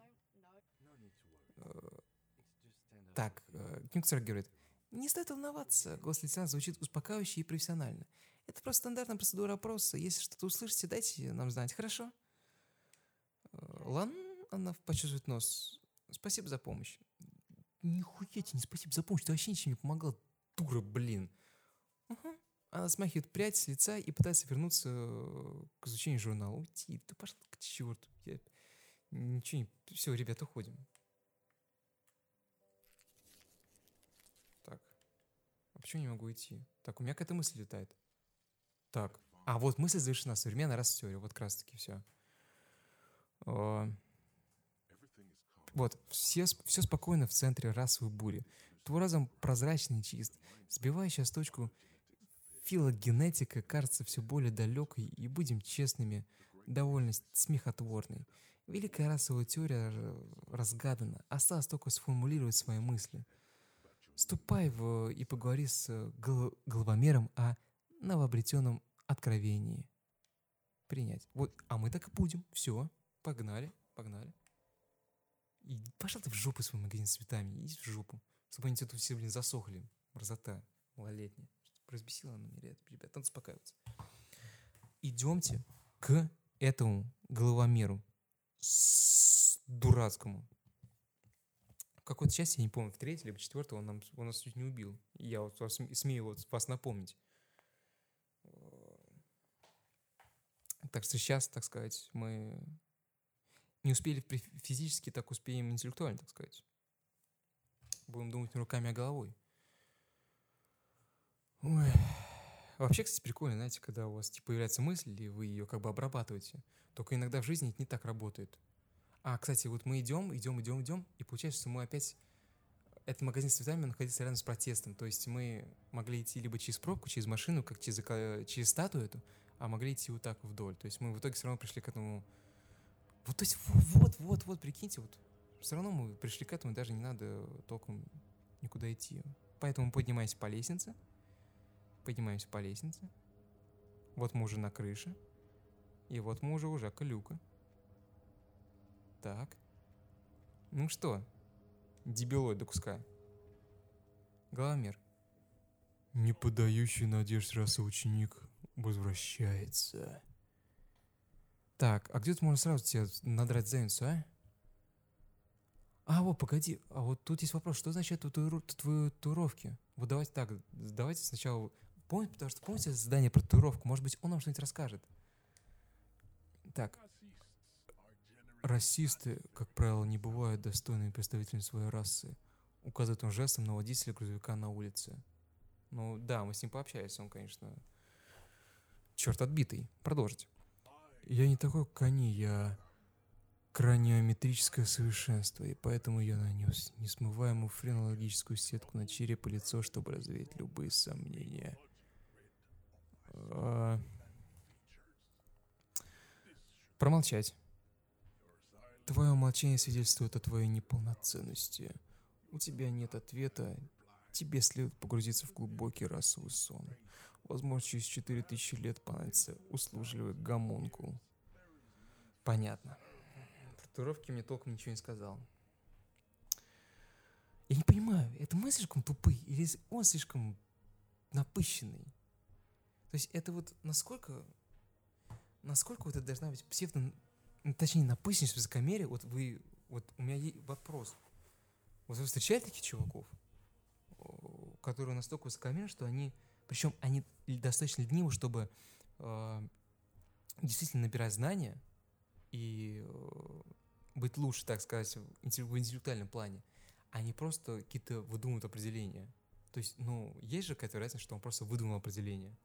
Э, так, э, Кюнгцер говорит, не стоит волноваться, голос лейтенанта звучит успокаивающе и профессионально. Это просто стандартная процедура опроса. Если что-то услышите, дайте нам знать, хорошо? Лан, она почувствует нос. Спасибо за помощь. Нихуя тебе не спасибо за помощь, ты вообще ничем не помогал, дура, блин. Угу. Она смахивает прядь с лица и пытается вернуться э, к изучению журнала. Уйти, ты пошла к черту. Я... Ничего не... Все, ребят, уходим. Так. А почему не могу идти? Так, у меня какая-то мысль летает. Так. А, вот мысль завершена. Современная раз теория. Вот как раз таки все. О... Вот, все, все спокойно в центре расовой бури. Твой разум прозрачный и чист. Сбивающая с точку филогенетика кажется все более далекой, и будем честными, довольно смехотворной. Великая расовая теория разгадана, осталось только сформулировать свои мысли. Ступай в, и поговори с гол, головомером о новообретенном откровении. Принять. Вот, а мы так и будем. Все, погнали, погнали. И пошла ты в жопу свой магазин с цветами, иди в жопу. Чтобы они тут все, блин, засохли. Мразота малолетняя. Разбесила она меня, ребят, надо успокаиваться. Идемте к этому головомеру. С дурацкому. В какой-то части, я не помню, в третьей либо четвертой он, нам, он нас чуть не убил. Я вот вас, смею вот вас напомнить. Так что сейчас, так сказать, мы не успели физически, так успеем интеллектуально, так сказать. Будем думать руками, а головой. Ой. Вообще, кстати, прикольно, знаете, когда у вас типа, появляется мысль, и вы ее как бы обрабатываете. Только иногда в жизни это не так работает. А, кстати, вот мы идем, идем, идем, идем, и получается, что мы опять... Этот магазин с цветами находится рядом с протестом. То есть мы могли идти либо через пробку, через машину, как через, через статую эту, а могли идти вот так вдоль. То есть мы в итоге все равно пришли к этому вот, то есть, вот, вот, вот, прикиньте, вот, все равно мы пришли к этому, даже не надо толком никуда идти. Поэтому поднимаемся по лестнице, поднимаемся по лестнице, вот мы уже на крыше, и вот мы уже у Жака Люка. Так. Ну что, дебилой до куска. Главмер. Не подающий надежд раз ученик возвращается. Так, а где тут можно сразу тебе надрать задницу, а? А, вот, погоди, а вот тут есть вопрос, что значит татуировки? Вот давайте так, давайте сначала... Помните, потому что помните задание про татуировку? Может быть, он нам что-нибудь расскажет. Так. Расисты, как правило, не бывают достойными представителями своей расы. Указывает он жестом на водителя грузовика на улице. Ну да, мы с ним пообщались, он, конечно, черт отбитый. Продолжить. Я не такой, как я краниометрическое совершенство, и поэтому я нанес несмываемую френологическую сетку на череп и лицо, чтобы развеять любые сомнения. А... Промолчать. Твое молчание свидетельствует о твоей неполноценности. У тебя нет ответа. Тебе следует погрузиться в глубокий расовый сон. Возможно, через 4000 лет понадобится услужливый гомункул. Понятно татуировки мне толком ничего не сказал. Я не понимаю, это мы слишком тупые или он слишком напыщенный? То есть это вот насколько, насколько вот это должна быть псевдо, точнее, напыщенность, высокомерие, вот вы, вот у меня есть вопрос. Вот вы встречали таких чуваков, которые настолько высокомерны, что они, причем они достаточно ленивы, чтобы э, действительно набирать знания и э, быть лучше, так сказать, в интеллектуальном плане, а не просто какие-то выдумывают определения. То есть, ну, есть же какая-то разница, что он просто выдумал определение.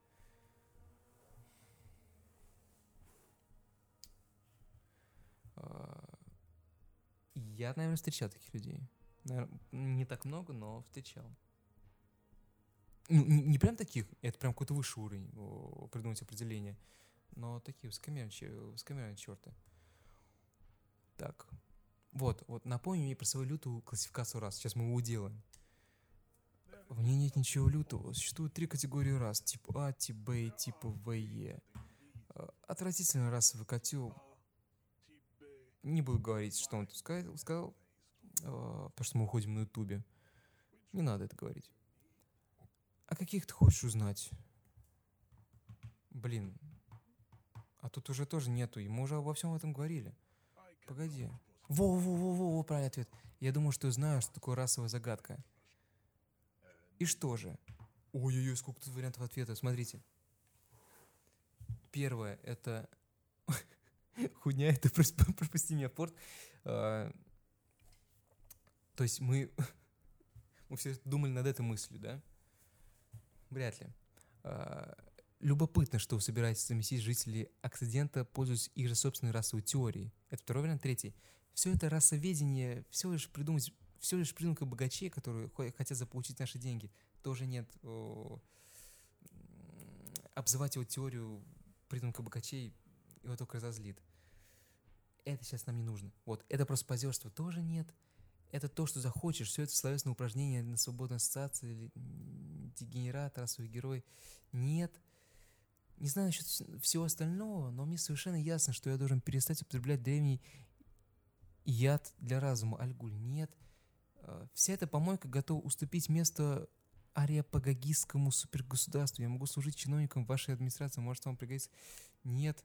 Я, наверное, встречал таких людей. Наверное, не так много, но встречал. Ну, не, не прям таких, это прям какой-то высший уровень придумать определение, но такие высокомерные, черты. Так. Вот, вот напомни мне про свою лютую классификацию рас. Сейчас мы его уделаем. В ней нет ничего лютого. Существует три категории рас. Тип А, тип Б и тип ВЕ. А, отвратительный расовый котел. Не буду говорить, что он тут сказал, сказал а, потому что мы уходим на ютубе. Не надо это говорить. А каких ты хочешь узнать? Блин. А тут уже тоже нету, и мы уже обо всем этом говорили. Погоди. Во-во-во-во, правильный ответ. Я думаю, что знаю, что такое расовая загадка. И что же? Ой-ой-ой, сколько тут вариантов ответа. Смотрите. Первое, это... Хуйня, это пропусти меня, порт. А, то есть мы... мы все думали над этой мыслью, да? Вряд ли. А, Любопытно, что вы собираетесь заместить жителей Оксидента, пользуясь их же собственной расовой теорией. Это второй вариант. Третий. Все это расоведение, все лишь придумать, все лишь придумка богачей, которые хотят заполучить наши деньги. Тоже нет обзывать его теорию придумка богачей его только разозлит. Это сейчас нам не нужно. Вот, это просто позерство тоже нет. Это то, что захочешь. Все это словесное упражнение на свободной ассоциации, дегенерат, расовый герой. Нет. Не знаю насчет всего остального, но мне совершенно ясно, что я должен перестать употреблять древний яд для разума, Альгуль. Нет. А, вся эта помойка готова уступить место ариапагагистскому супергосударству. Я могу служить чиновником вашей администрации, может вам пригодится. Нет.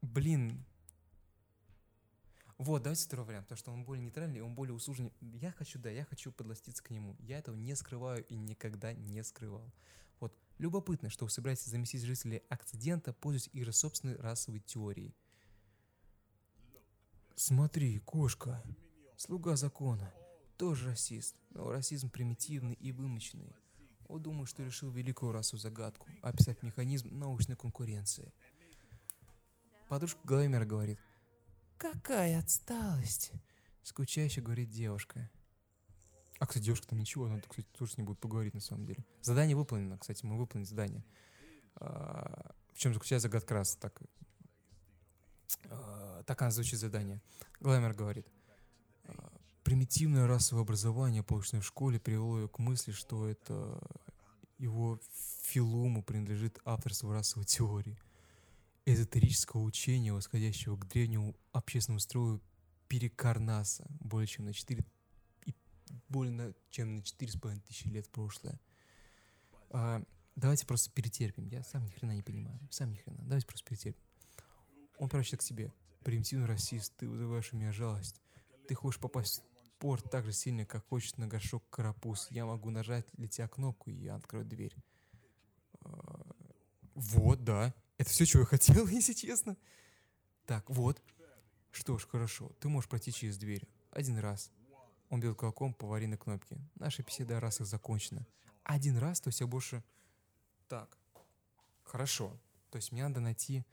Блин. Вот, давайте второй вариант, потому что он более нейтральный, он более услужный. Я хочу, да, я хочу подластиться к нему. Я этого не скрываю и никогда не скрывал. Вот, любопытно, что вы собираетесь заместить жителей акцидента, пользуясь их собственной расовой теорией. Смотри, кошка, слуга закона, тоже расист, но расизм примитивный и вымоченный. Он думает, что решил великую расу загадку, описать механизм научной конкуренции. Подружка Глаймера говорит, «Какая отсталость!» Скучающе говорит девушка. А, кстати, девушка там ничего, она, кстати, тоже с ней будет поговорить на самом деле. Задание выполнено, кстати, мы выполнили задание. А, в чем заключается загадка раз? Так, а, так она звучит задание. Гламер говорит. А, примитивное расовое образование, полученное в школе, привело ее к мысли, что это его филуму принадлежит авторство расовой теории, эзотерического учения, восходящего к древнему общественному строю Перекарнаса, более чем на 4 больно, чем на 4,5 тысячи лет прошлое. А, давайте просто перетерпим. Я сам ни хрена не понимаю. Сам ни хрена. Давайте просто перетерпим. Он прочит к себе. Примитивный расист, ты вызываешь у меня жалость. Ты ты хочешь попасть в порт так же сильно, как хочет на горшок карапуз, я могу нажать для тебя кнопку, и я открою дверь. А, вот, да. Это все, чего я хотел, если честно. Так, вот. Что ж, хорошо. Ты можешь пройти через дверь. Один раз. Он бил кулаком по аварийной кнопке. Наша беседа о расах закончена. Один раз, то есть я больше... Так. Хорошо. То есть мне надо найти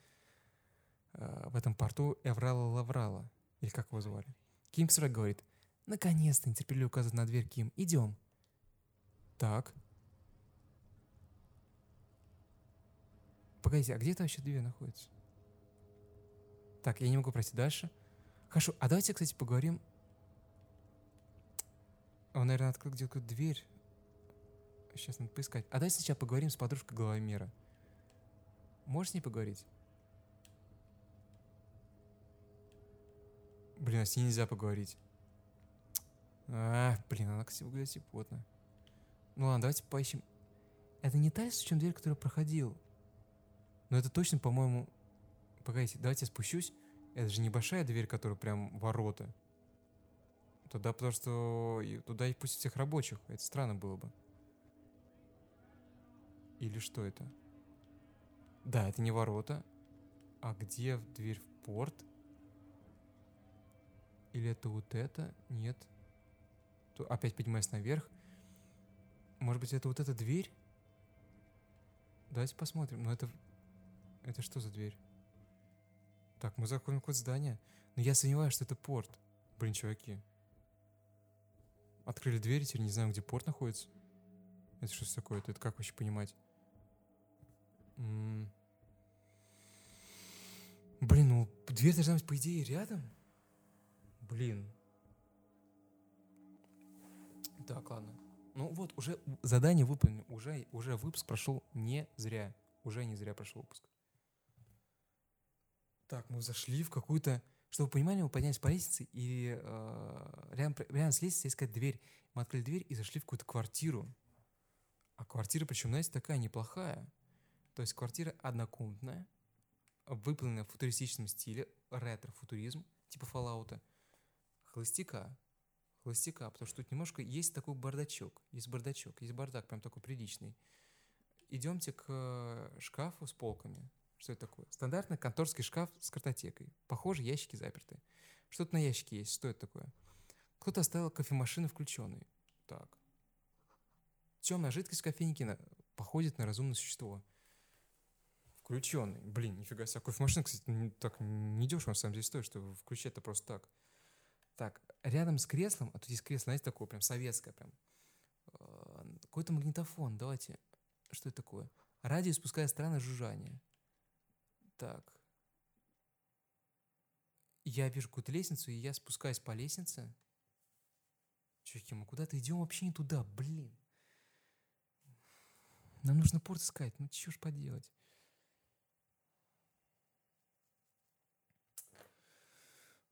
э, в этом порту Эврала Лаврала. Или как его звали. Ким Срак говорит. Наконец-то, нетерпеливо указывает на дверь Ким. Идем. Так. Погодите, а где это вообще дверь находится? Так, я не могу пройти дальше. Хорошо, а давайте, кстати, поговорим. Он, наверное, открыл где-то дверь. Сейчас надо поискать. А давайте сейчас поговорим с подружкой Головомера. Можешь с ней поговорить? Блин, а с ней нельзя поговорить. А, блин, она, кстати, выглядит симпотно. Ну ладно, давайте поищем. Это не та, с чем дверь, которую проходил. Но это точно, по-моему... Погодите, давайте я спущусь. Это же небольшая дверь, которая прям ворота. Туда, потому что туда и пустят всех рабочих. Это странно было бы. Или что это? Да, это не ворота. А где дверь в порт? Или это вот это? Нет. То опять поднимаясь наверх. Может быть, это вот эта дверь? Давайте посмотрим. Но это это что за дверь? Так, мы заходим в какое-то здание. Но я сомневаюсь, что это порт. Блин, чуваки. Открыли дверь, теперь не знаю, где порт находится. Это что такое? Это как вообще понимать? М -м Блин, ну дверь должна быть, по идее, рядом. Блин. Так, ладно. Ну вот, уже задание выполнено. Уже, уже выпуск прошел не зря. Уже не зря прошел выпуск. Так, мы зашли в какую-то... Чтобы понимали, мы поднялись по лестнице, и э, рядом, рядом с лестницей искать дверь. Мы открыли дверь и зашли в какую-то квартиру. А квартира, причем, знаете, такая неплохая. То есть квартира однокомнатная, выполненная в футуристичном стиле, ретро-футуризм, типа Fallout. Холостяка. Холостяка, потому что тут немножко есть такой бардачок. Есть бардачок, есть бардак, прям такой приличный. Идемте к шкафу с полками. Что это такое? Стандартный конторский шкаф с картотекой. Похоже, ящики заперты. Что-то на ящике есть. Что это такое? Кто-то оставил кофемашину включенной. Так. Темная жидкость в кофейнике на... походит на разумное существо. Включенный. Блин, нифига себе. Кофемашина, кстати, не, так не дешево на самом деле стоит, что включать это просто так. Так, рядом с креслом, а тут есть кресло, знаете, такое прям советское прям. Э, какой-то магнитофон, давайте. Что это такое? Радио спускает странное жужжание. Так. Я вижу какую-то лестницу, и я спускаюсь по лестнице. Чуваки, мы куда-то идем вообще не туда, блин. Нам нужно порт искать, ну чё ж поделать.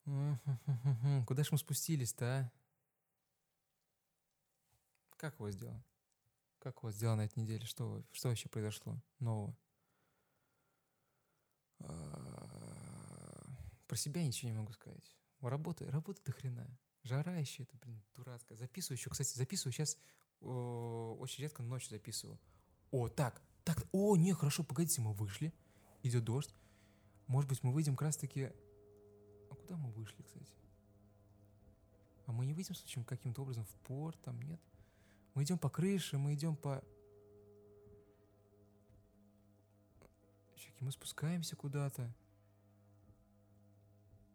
Куда ж мы спустились-то, а? Как вас дела? Как вас дела на этой неделе? Что, что вообще произошло нового? Про себя ничего не могу сказать. Работа, работа до хрена. Жара еще, это, блин, дурацкая. Записываю еще, кстати, записываю сейчас, очень редко ночью записываю. О, так, так, о, не, хорошо, погодите, мы вышли, идет дождь. Может быть, мы выйдем как раз таки... А куда мы вышли, кстати? А мы не выйдем, случаем, каким-то образом в порт, там, нет? Мы идем по крыше, мы идем по... Чуваки, мы спускаемся куда-то.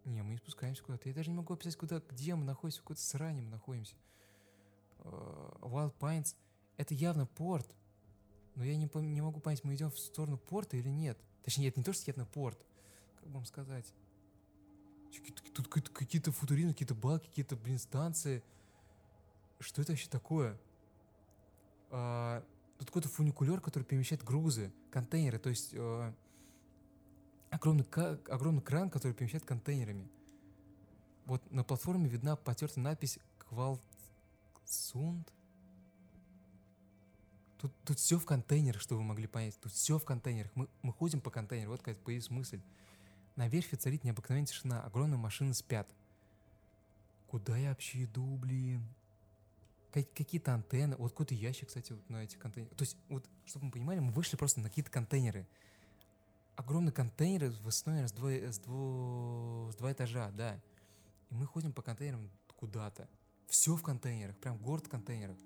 Не, мы не спускаемся куда-то. Я даже не могу описать, куда, где мы находимся, в какой-то сране мы находимся. Uh, Wild Pines — это явно порт. Но я не, не могу понять, мы идем в сторону порта или нет. Точнее, это не то, что на порт. Как вам сказать? Тут какие-то футурины, какие-то балки, какие-то, блин, станции. Что это вообще такое? А, тут какой-то фуникулер, который перемещает грузы, контейнеры. То есть... А, огромный, огромный кран, который перемещает контейнерами. Вот на платформе видна потертая надпись Квалтсунд. Тут, тут все в контейнерах, чтобы вы могли понять. Тут все в контейнерах. Мы, мы ходим по контейнеру. Вот какая появилась мысль. На верфи царит необыкновенная тишина. Огромные машины спят. Куда я вообще иду, блин? Как- какие-то антенны. Вот какой-то ящик, кстати, вот на эти контейнеры. То есть, вот, чтобы мы понимали, мы вышли просто на какие-то контейнеры. Огромные контейнеры, в основном с, двое, с, дво, с два этажа, да. И мы ходим по контейнерам куда-то. Все в контейнерах, прям город контейнеров.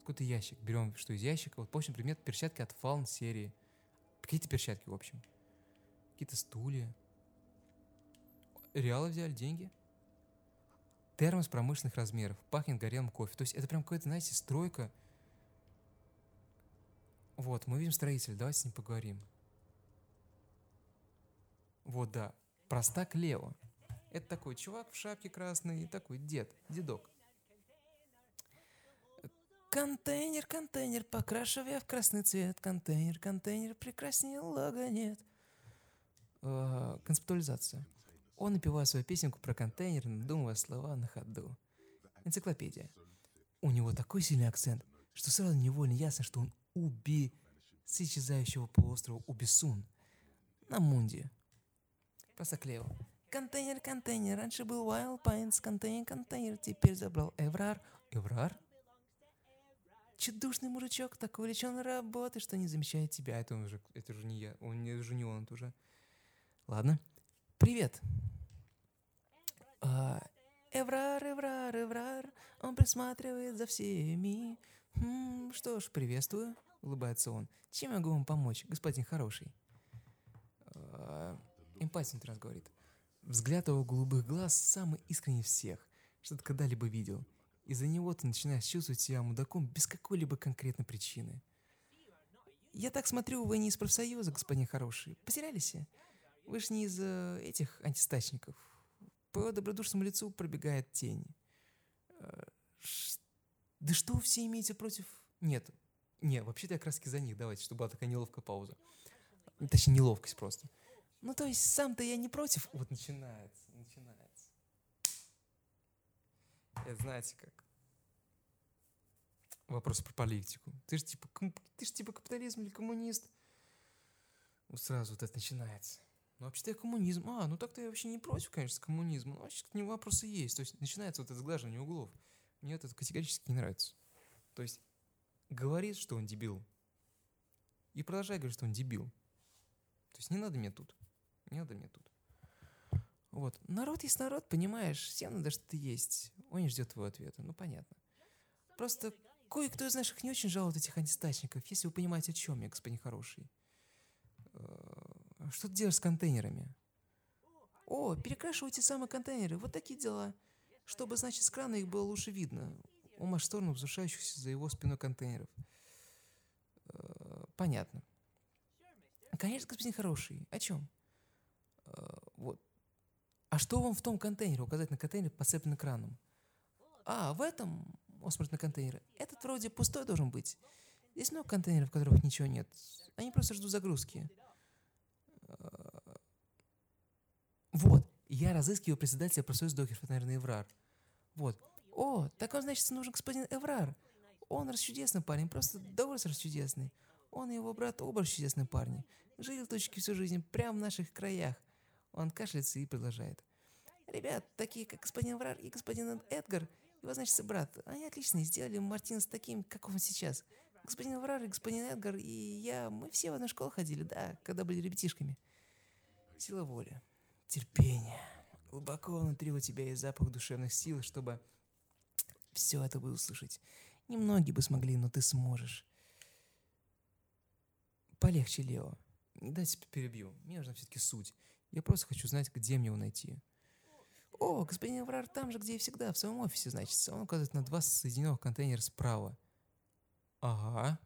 Какой-то ящик. Берем что из ящика. Вот почный предмет перчатки от Фаун серии. Какие-то перчатки, в общем. Какие-то стулья. Реалы взяли деньги. Термос промышленных размеров. Пахнет горелым кофе. То есть это прям какая-то, знаете, стройка. Вот, мы видим строителя. Давайте с ним поговорим. Вот, да. Простак Лео. Это такой чувак в шапке красной, такой дед, дедок. Контейнер, контейнер, покрашу его я в красный цвет. Контейнер, контейнер, прекраснее лога нет. Э, концептуализация. Он напевает свою песенку про контейнер, надумывая слова на ходу. Энциклопедия. У него такой сильный акцент, что сразу невольно ясно, что он уби с исчезающего полуострова Уби-Сунт на Мунде. Просоклео. Контейнер, контейнер, раньше был Wild Pines, контейнер, контейнер, теперь забрал Эврар. Эврар? Чудушный мужичок, такой увлечен работой, что не замечает тебя. Это уже, это уже не я, он не, уже не он, это уже. Ладно. Привет. А, Эврар, Эврар, Эврар, он присматривает за всеми. Хм, что ж, приветствую, улыбается он. Чем я могу вам помочь, господин хороший? А, Эмпатия раз говорит. Взгляд его голубых глаз самый искренний всех, что ты когда-либо видел. Из-за него ты начинаешь чувствовать себя мудаком без какой-либо конкретной причины. Я так смотрю, вы не из профсоюза, господин хороший. Потерялись? Вы же не из э, этих антистачников. По его добродушному лицу пробегает тень. Э, ш... Да что вы все имеете против... Нет, не, вообще-то я раз за них, давайте, чтобы была такая неловкая пауза. Точнее, неловкость просто. Ну, то есть, сам-то я не против. Вот начинается, начинается. Это знаете как? Вопрос про политику. Ты же типа, ты же типа капитализм или коммунист? Вот сразу вот это начинается. Ну, вообще-то я коммунизм. А, ну так-то я вообще не против, конечно, коммунизма. Но вообще к нему вопросы есть. То есть начинается вот это сглаживание углов. Мне это категорически не нравится. То есть говорит, что он дебил. И продолжай говорить, что он дебил. То есть не надо мне тут. Не надо мне тут. Вот. Народ есть народ, понимаешь? Всем надо что-то есть. Он не ждет твоего ответа. Ну, понятно. Просто кое-кто из наших не очень жалует этих антистачников, если вы понимаете, о чем я, господин хороший. Э, что ты делаешь с контейнерами? О, перекрашиваю те самые контейнеры. Вот такие дела. Чтобы, значит, с крана их было лучше видно. У масштабно возвышающихся за его спиной контейнеров. Э, понятно. Конечно, господин хороший. О чем? Вот. А что вам в том контейнере? Указать на контейнер, подцеплен экраном. А, в этом, он смотрит на контейнер, этот вроде пустой должен быть. Здесь много контейнеров, в которых ничего нет. Они просто ждут загрузки. Э, вот. Я разыскиваю председателя профсоюза докеров, наверное, Эврар. Вот. О, так он, значит, нужен господин Эврар. Он расчудесный парень, просто до расчудесный. Он и его брат оба чудесные парни. Жили точки всю жизнь прямо в наших краях. Он кашляется и продолжает. Ребят, такие как господин Врар и господин Эдгар, его, значит, брат, они отлично сделали Мартинес таким, как он сейчас. Господин Врар и господин Эдгар и я, мы все в одну школу ходили, да, когда были ребятишками. Сила воли, терпение. Глубоко внутри у тебя есть запах душевных сил, чтобы все это бы услышать. Немногие бы смогли, но ты сможешь. Полегче, Лео. Не дайте перебью. Мне нужна все-таки суть. Я просто хочу знать, где мне его найти. О, господин Аврар там же, где и всегда, в своем офисе, значит. Он указывает на два соединенных контейнера справа. Ага.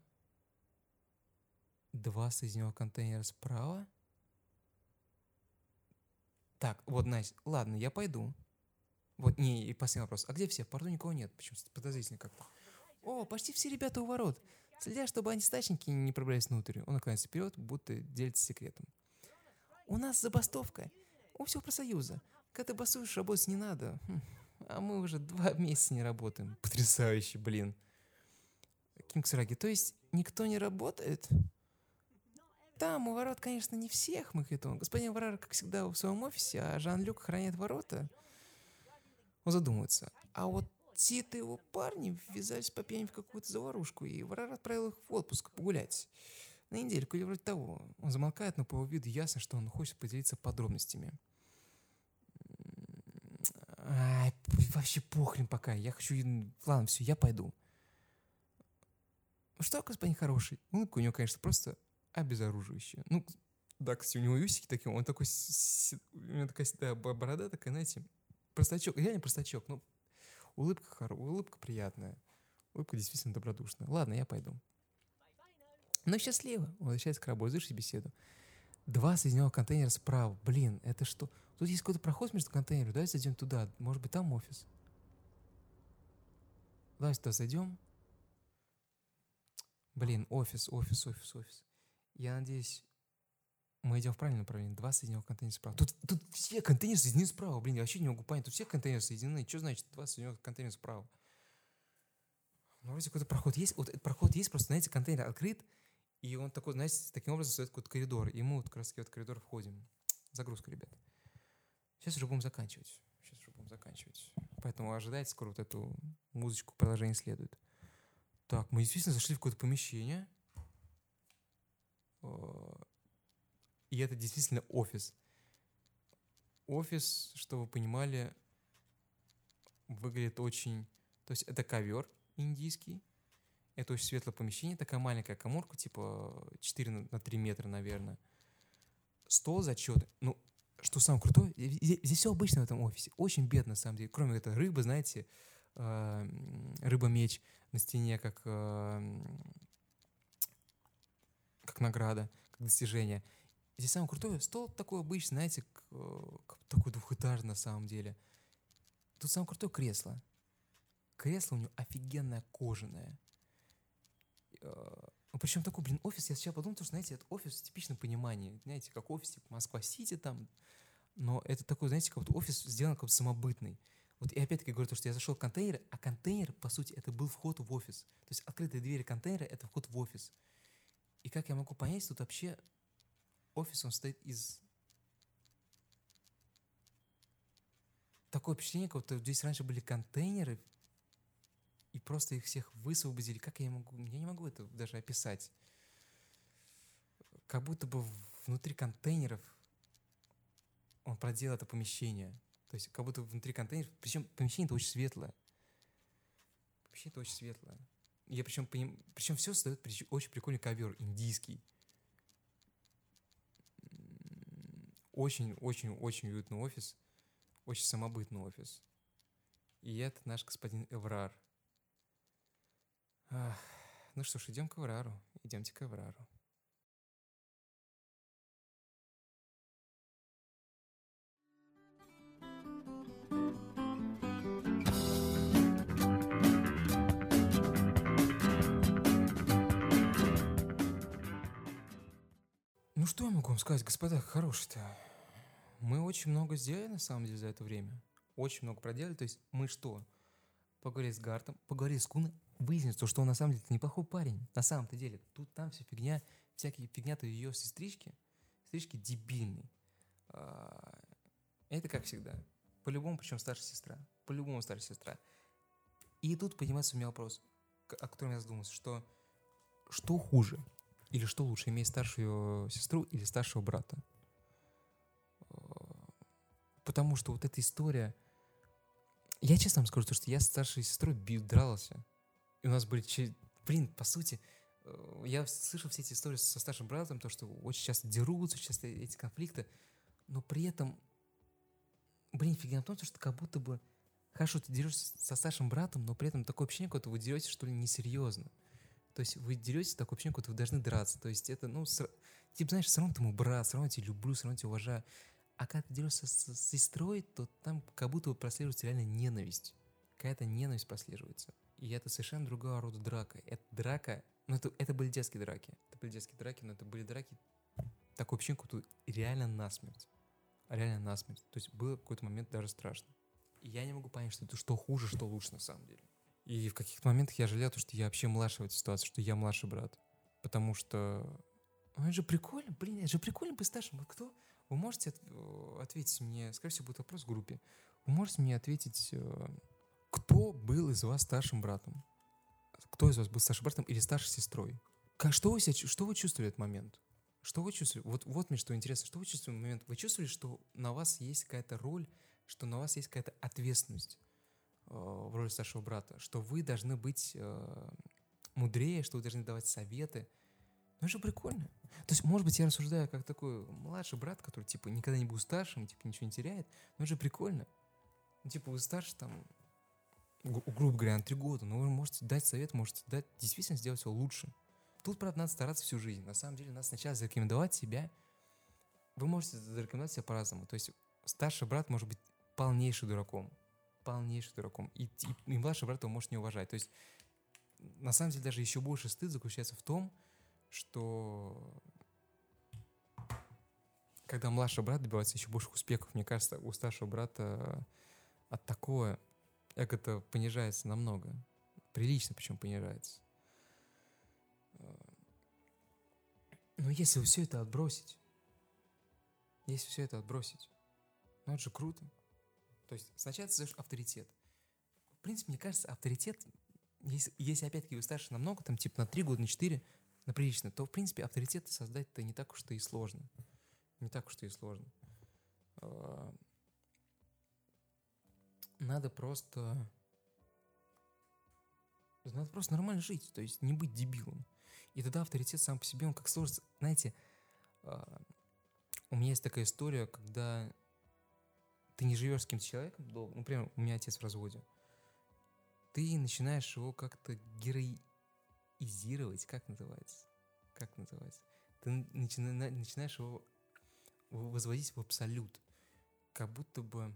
Два соединенных контейнера справа? Так, вот, Настя, ладно, я пойду. Вот, не, и последний вопрос. А где все? В порту никого нет. Почему? Подозрительно как-то. О, почти все ребята у ворот. Следя, чтобы антистачники не пробрались внутрь, он наклоняется вперед, будто делится секретом. У нас забастовка. У всего профсоюза. Когда ты бастуешь, работать не надо. Хм. А мы уже два месяца не работаем. Потрясающе, блин. Кингсраги. То есть никто не работает? Там у ворот, конечно, не всех мы Господин Варар, как всегда, в своем офисе, а Жан-Люк охраняет ворота. он задумывается. А вот те-то его парни ввязались по пьяни в какую-то заварушку, и Врар отправил их в отпуск погулять. На недельку или вроде того. Он замолкает, но по его виду ясно, что он хочет поделиться подробностями. Ай, вообще похрен пока. Я хочу... Ладно, все, я пойду. Что, господин хороший? Улыбка у него, конечно, просто обезоруживающая. Ну, да, кстати, у него усики такие, он такой, у него такая да, борода такая, знаете, простачок, реально простачок, ну, улыбка хорошая, улыбка приятная, улыбка действительно добродушная. Ладно, я пойду. Ну, счастливо. Возвращается к работе, слышите беседу. Два соединенных контейнера справа. Блин, это что? Тут есть какой-то проход между контейнерами. Давайте зайдем туда. Может быть, там офис. Давайте туда зайдем. Блин, офис, офис, офис, офис. Я надеюсь, мы идем в правильном направлении. Два соединенных контейнера справа. Тут, тут все контейнеры соединены справа. Блин, я вообще не могу понять. Тут все контейнеры соединены. Что значит два соединенных контейнера справа? Ну, вроде какой-то проход есть. Вот этот проход есть, просто, знаете, контейнер открыт, и он такой, знаете, таким образом создает какой-то коридор. И мы вот как раз в этот коридор входим. Загрузка, ребят. Сейчас уже будем заканчивать. Сейчас уже будем заканчивать. Поэтому ожидайте скоро вот эту музычку, продолжение следует. Так, мы действительно зашли в какое-то помещение. А, и это действительно офис. Офис, что вы понимали, выглядит очень... То есть это ковер индийский, это очень светлое помещение, такая маленькая коморка, типа 4 на 3 метра, наверное. Стол зачет. Ну, что самое крутое, здесь все обычно в этом офисе. Очень бедно, на самом деле. Кроме этой рыбы, знаете, э, рыба-меч на стене, как, э, как награда, как достижение. Здесь самое крутое, стол такой обычный, знаете, как, такой двухэтажный на самом деле. Тут самое крутое кресло. Кресло у него офигенное кожаное. Ну, причем такой, блин, офис, я сейчас подумал, что, знаете, это офис в типичном понимании, знаете, как офис, типа Москва-Сити там, но это такой, знаете, как будто офис сделан как самобытный. Вот и опять-таки говорю то, что я зашел в контейнер, а контейнер, по сути, это был вход в офис. То есть открытые двери контейнера — это вход в офис. И как я могу понять, тут вообще офис, он состоит из... Такое впечатление, как будто здесь раньше были контейнеры, и просто их всех высвободили. Как я могу... Я не могу это даже описать. Как будто бы внутри контейнеров он проделал это помещение. То есть как будто внутри контейнеров... Причем помещение-то очень светлое. Помещение-то очень светлое. Я причем, поним... причем все создает очень прикольный ковер, индийский. Очень-очень-очень уютный офис. Очень самобытный офис. И это наш господин Эврар – Ах, ну что ж, идем к Эврару. Идемте к Эврару. Ну что я могу вам сказать, господа хорошие-то? Мы очень много сделали, на самом деле, за это время. Очень много проделали. То есть мы что? Поговорили с Гартом, поговорили с Куной, выяснится, что он на самом деле неплохой парень. На самом-то деле. Тут там вся фигня, всякие фигня-то ее сестрички. Сестрички дебильные. А, это как всегда. По-любому, причем старшая сестра. По-любому старшая сестра. И тут поднимается у меня вопрос, о котором я задумался, что что хуже? Или что лучше, иметь старшую сестру или старшего брата? А, потому что вот эта история... Я честно вам скажу, то, что я с старшей сестрой бил, дрался. И у нас были... Блин, по сути, э, я слышал все эти истории со старшим братом, то, что очень часто дерутся, часто эти конфликты, но при этом, блин, фигня в том, что как будто бы, хорошо, ты дерешься со старшим братом, но при этом такое ощущение, как вы деретесь, что ли, несерьезно. То есть вы деретесь, такое ощущение, как вы должны драться. То есть это, ну, с, типа, знаешь, все равно ты мой брат, все равно я тебя люблю, все равно тебя уважаю. А когда ты дерешься с, сестрой, то там как будто прослеживается реально ненависть. Какая-то ненависть прослеживается. И это совершенно другого рода драка. Это драка, ну это, это были детские драки. Это были детские драки, но это были драки такой ощущение, тут реально насмерть. Реально насмерть. То есть было какой-то момент даже страшно. И я не могу понять, что это что хуже, что лучше на самом деле. И в каких-то моментах я жалел, то, что я вообще младший в этой ситуации, что я младший брат. Потому что... Ну, это же прикольно, блин, это же прикольно быть старшим. Вот кто? Вы можете от, ответить мне, скорее всего, будет вопрос в группе. Вы можете мне ответить, э, кто был из вас старшим братом? Кто из вас был старшим братом или старшей сестрой? Как, что, вы себя, что вы чувствовали в этот момент? Что вы чувствовали? Вот, вот мне что интересно. Что вы чувствовали в момент? Вы чувствовали, что на вас есть какая-то роль, что на вас есть какая-то ответственность э, в роли старшего брата, что вы должны быть э, мудрее, что вы должны давать советы. Ну, это же прикольно. То есть, может быть, я рассуждаю как такой младший брат, который, типа, никогда не был старшим, типа, ничего не теряет. Но это же прикольно. Ну, типа, вы старше, там, грубо говоря, на три года, но вы можете дать совет, можете дать, действительно сделать все лучше. Тут, правда, надо стараться всю жизнь. На самом деле, надо сначала зарекомендовать себя. Вы можете зарекомендовать себя по-разному. То есть, старший брат может быть полнейший дураком. Полнейший дураком. И, и, и младший брат его может не уважать. То есть, на самом деле, даже еще больше стыд заключается в том, что когда младший брат добивается еще больших успехов, мне кажется, у старшего брата от такого эго-то понижается намного. Прилично причем понижается. Но если все это отбросить, если все это отбросить, ну это же круто. То есть сначала ты авторитет. В принципе, мне кажется, авторитет, если, если опять-таки вы старше намного, там типа на 3 года, на 4, на прилично, то в принципе авторитет создать-то не так уж и сложно. Не так уж и сложно. Надо просто... Надо просто нормально жить, то есть не быть дебилом. И тогда авторитет сам по себе, он как сложится. Знаете, а, у меня есть такая история, когда ты не живешь с каким-то человеком долго, ну, например, у меня отец в разводе, ты начинаешь его как-то героизировать, как называется? Как называется? Ты начина- начинаешь его возводить в абсолют, как будто бы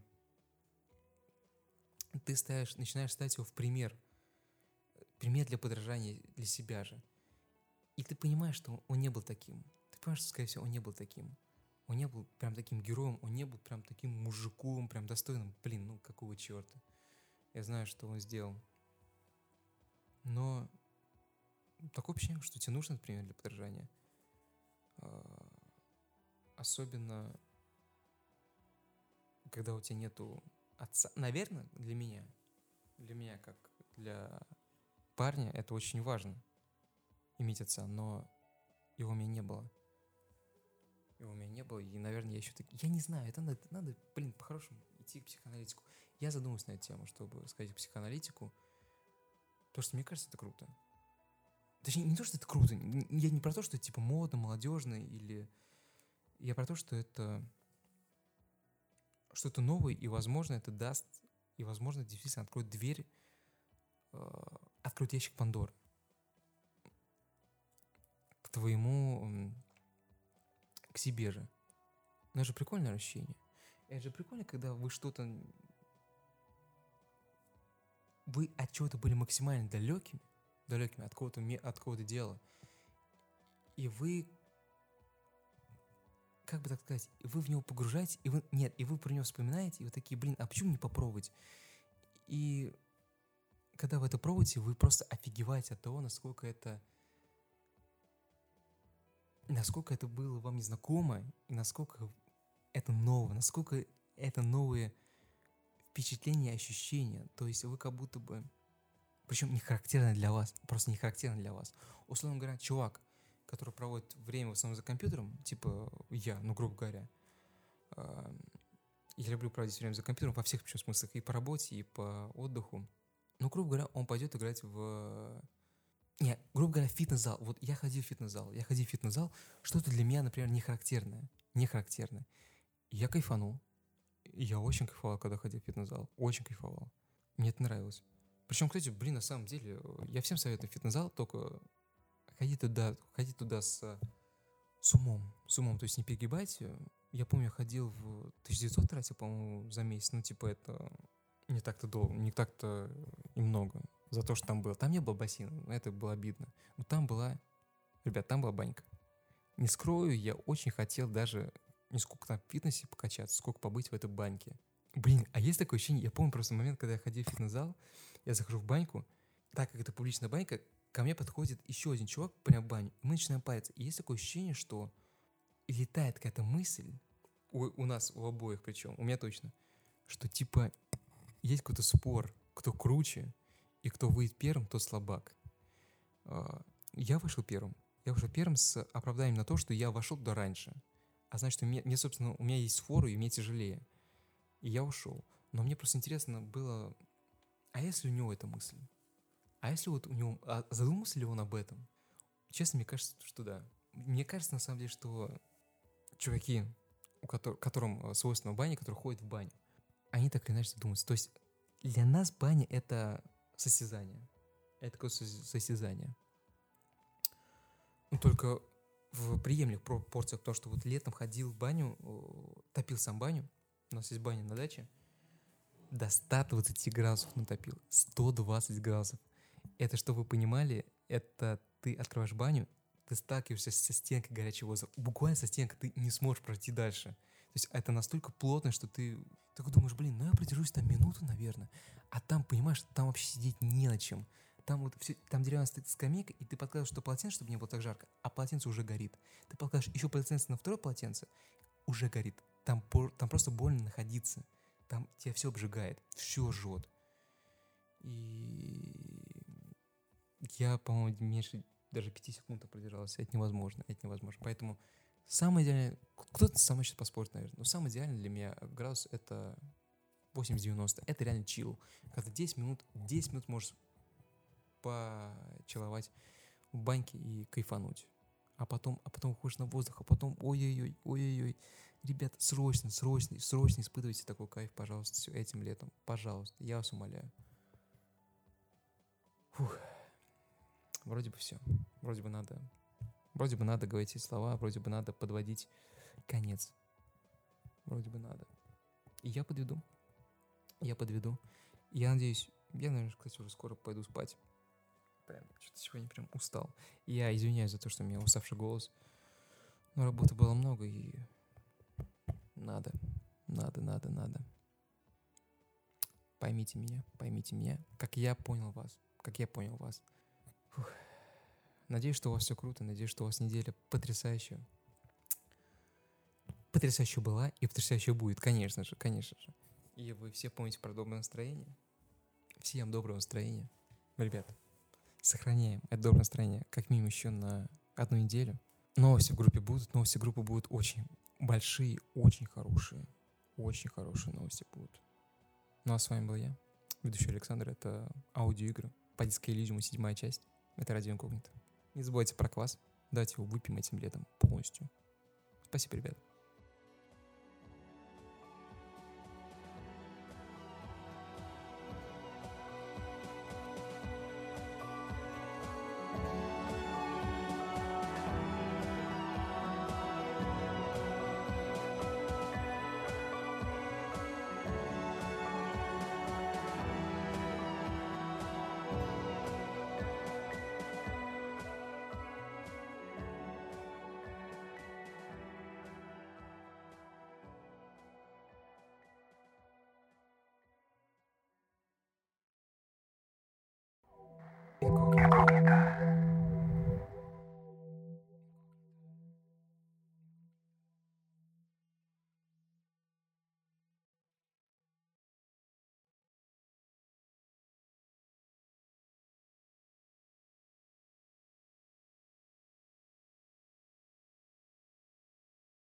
ты ставишь, начинаешь ставить его в пример, пример для подражания для себя же. И ты понимаешь, что он не был таким. Ты понимаешь, что, скорее всего, он не был таким. Он не был прям таким героем, он не был прям таким мужиком, прям достойным. Блин, ну какого черта? Я знаю, что он сделал. Но такое ощущение, что тебе нужен пример для подражания. А, особенно, когда у тебя нету отца. Наверное, для меня, для меня, как для парня, это очень важно иметь отца, но его у меня не было. Его у меня не было, и, наверное, я еще так... Я не знаю, это надо, надо блин, по-хорошему идти к психоаналитику. Я задумался на эту тему, чтобы сказать к психоаналитику, потому что мне кажется, это круто. Точнее, не то, что это круто, я не про то, что это типа модно, молодежно, или... Я про то, что это что-то новое, и, возможно, это даст, и, возможно, действительно откроет дверь, э, откроет ящик Пандоры к твоему, к себе же. Но это же прикольное ощущение. Это же прикольно, когда вы что-то... Вы от чего-то были максимально далекими, далекими от кого-то от кого-то дела. И вы как бы так сказать, вы в него погружаете, и вы, нет, и вы про него вспоминаете, и вы такие, блин, а почему не попробовать? И когда вы это пробуете, вы просто офигеваете от того, насколько это, насколько это было вам незнакомо, и насколько это ново, насколько это новые впечатления, ощущения. То есть вы как будто бы, причем не характерно для вас, просто не характерно для вас. Условно говоря, чувак – который проводит время в основном за компьютером, типа я, ну, грубо говоря, я люблю проводить время за компьютером во всех причем смыслах, и по работе, и по отдыху. Ну, грубо говоря, он пойдет играть в... Не, грубо говоря, фитнес-зал. Вот я ходил в фитнес-зал. Я ходил в фитнес-зал. Что-то для меня, например, не характерное. Не характерное. я кайфанул. я очень кайфовал, когда ходил в фитнес-зал. Очень кайфовал. Мне это нравилось. Причем, кстати, блин, на самом деле, я всем советую фитнес-зал, только ходи туда, ходи туда с, с умом, с умом, то есть не перегибайте. Я помню, я ходил в 1900 тратил, по-моему, за месяц, ну, типа, это не так-то долго, не так-то и много за то, что там было. Там не было бассейна, это было обидно. Но там была, ребят, там была банька. Не скрою, я очень хотел даже не сколько там в фитнесе покачаться, сколько побыть в этой баньке. Блин, а есть такое ощущение, я помню просто момент, когда я ходил в фитнес-зал, я захожу в баньку, так как это публичная банька, ко мне подходит еще один чувак прям в баню, мы начинаем париться. И есть такое ощущение, что летает какая-то мысль, у, у нас, у обоих причем, у меня точно, что типа есть какой-то спор, кто круче, и кто выйдет первым, тот слабак. А, я вышел первым. Я вышел первым с оправданием на то, что я вошел туда раньше. А значит, мне, мне, собственно, у меня есть фору, и мне тяжелее. И я ушел. Но мне просто интересно было, а если у него эта мысль? А если вот у него... А задумался ли он об этом? Честно, мне кажется, что да. Мне кажется, на самом деле, что чуваки, у которых, которым э, свойственно баня, которые ходят в баню, они так или иначе задумываются. То есть для нас баня — это состязание. Это такое состязание. Ну, только в приемлемых пропорциях, потому что вот летом ходил в баню, топил сам баню, у нас есть баня на даче, до 120 градусов натопил. 120 градусов. Это, что вы понимали, это ты открываешь баню, ты сталкиваешься со стенкой горячего воздуха. Буквально со стенкой ты не сможешь пройти дальше. То есть это настолько плотно, что ты такой думаешь, блин, ну я продержусь там минуту, наверное. А там, понимаешь, там вообще сидеть не на чем. Там вот все, там деревянная скамейка, и ты подкладываешь что полотенце, чтобы не было так жарко, а полотенце уже горит. Ты подкладываешь еще полотенце на второе полотенце, уже горит. Там, там просто больно находиться. Там тебя все обжигает, все жжет. И я, по-моему, меньше даже 5 секунд продержался. Это невозможно, это невозможно. Поэтому самое идеальное... Кто-то самый сейчас поспорит, наверное. Но самое идеальное для меня градус — это 80-90. Это реально чил. Когда 10 минут, 10 минут можешь почеловать в баньке и кайфануть. А потом, а потом уходишь на воздух, а потом ой-ой-ой, ой-ой-ой. Ребята, срочно, срочно, срочно испытывайте такой кайф, пожалуйста, этим летом. Пожалуйста, я вас умоляю. Фух. Вроде бы все. Вроде бы надо. Вроде бы надо говорить эти слова, вроде бы надо подводить конец. Вроде бы надо. И я подведу. Я подведу. Я надеюсь, я, наверное, кстати, уже скоро пойду спать. Прям, что-то сегодня прям устал. Я извиняюсь за то, что у меня уставший голос. Но работы было много, и надо, надо, надо, надо. Поймите меня, поймите меня, как я понял вас, как я понял вас. Фух. Надеюсь, что у вас все круто, надеюсь, что у вас неделя потрясающая. Потрясающая была и потрясающая будет, конечно же, конечно же. И вы все помните про доброе настроение. Всем доброго настроения. Ребята, сохраняем это доброе настроение как минимум еще на одну неделю. Новости в группе будут, новости группы будут очень большие, очень хорошие. Очень хорошие новости будут. Ну а с вами был я, ведущий Александр. Это аудиоигры по диско седьмая часть. Это радио инкогнито. Не забывайте про квас. Давайте его выпьем этим летом полностью. Спасибо, ребят.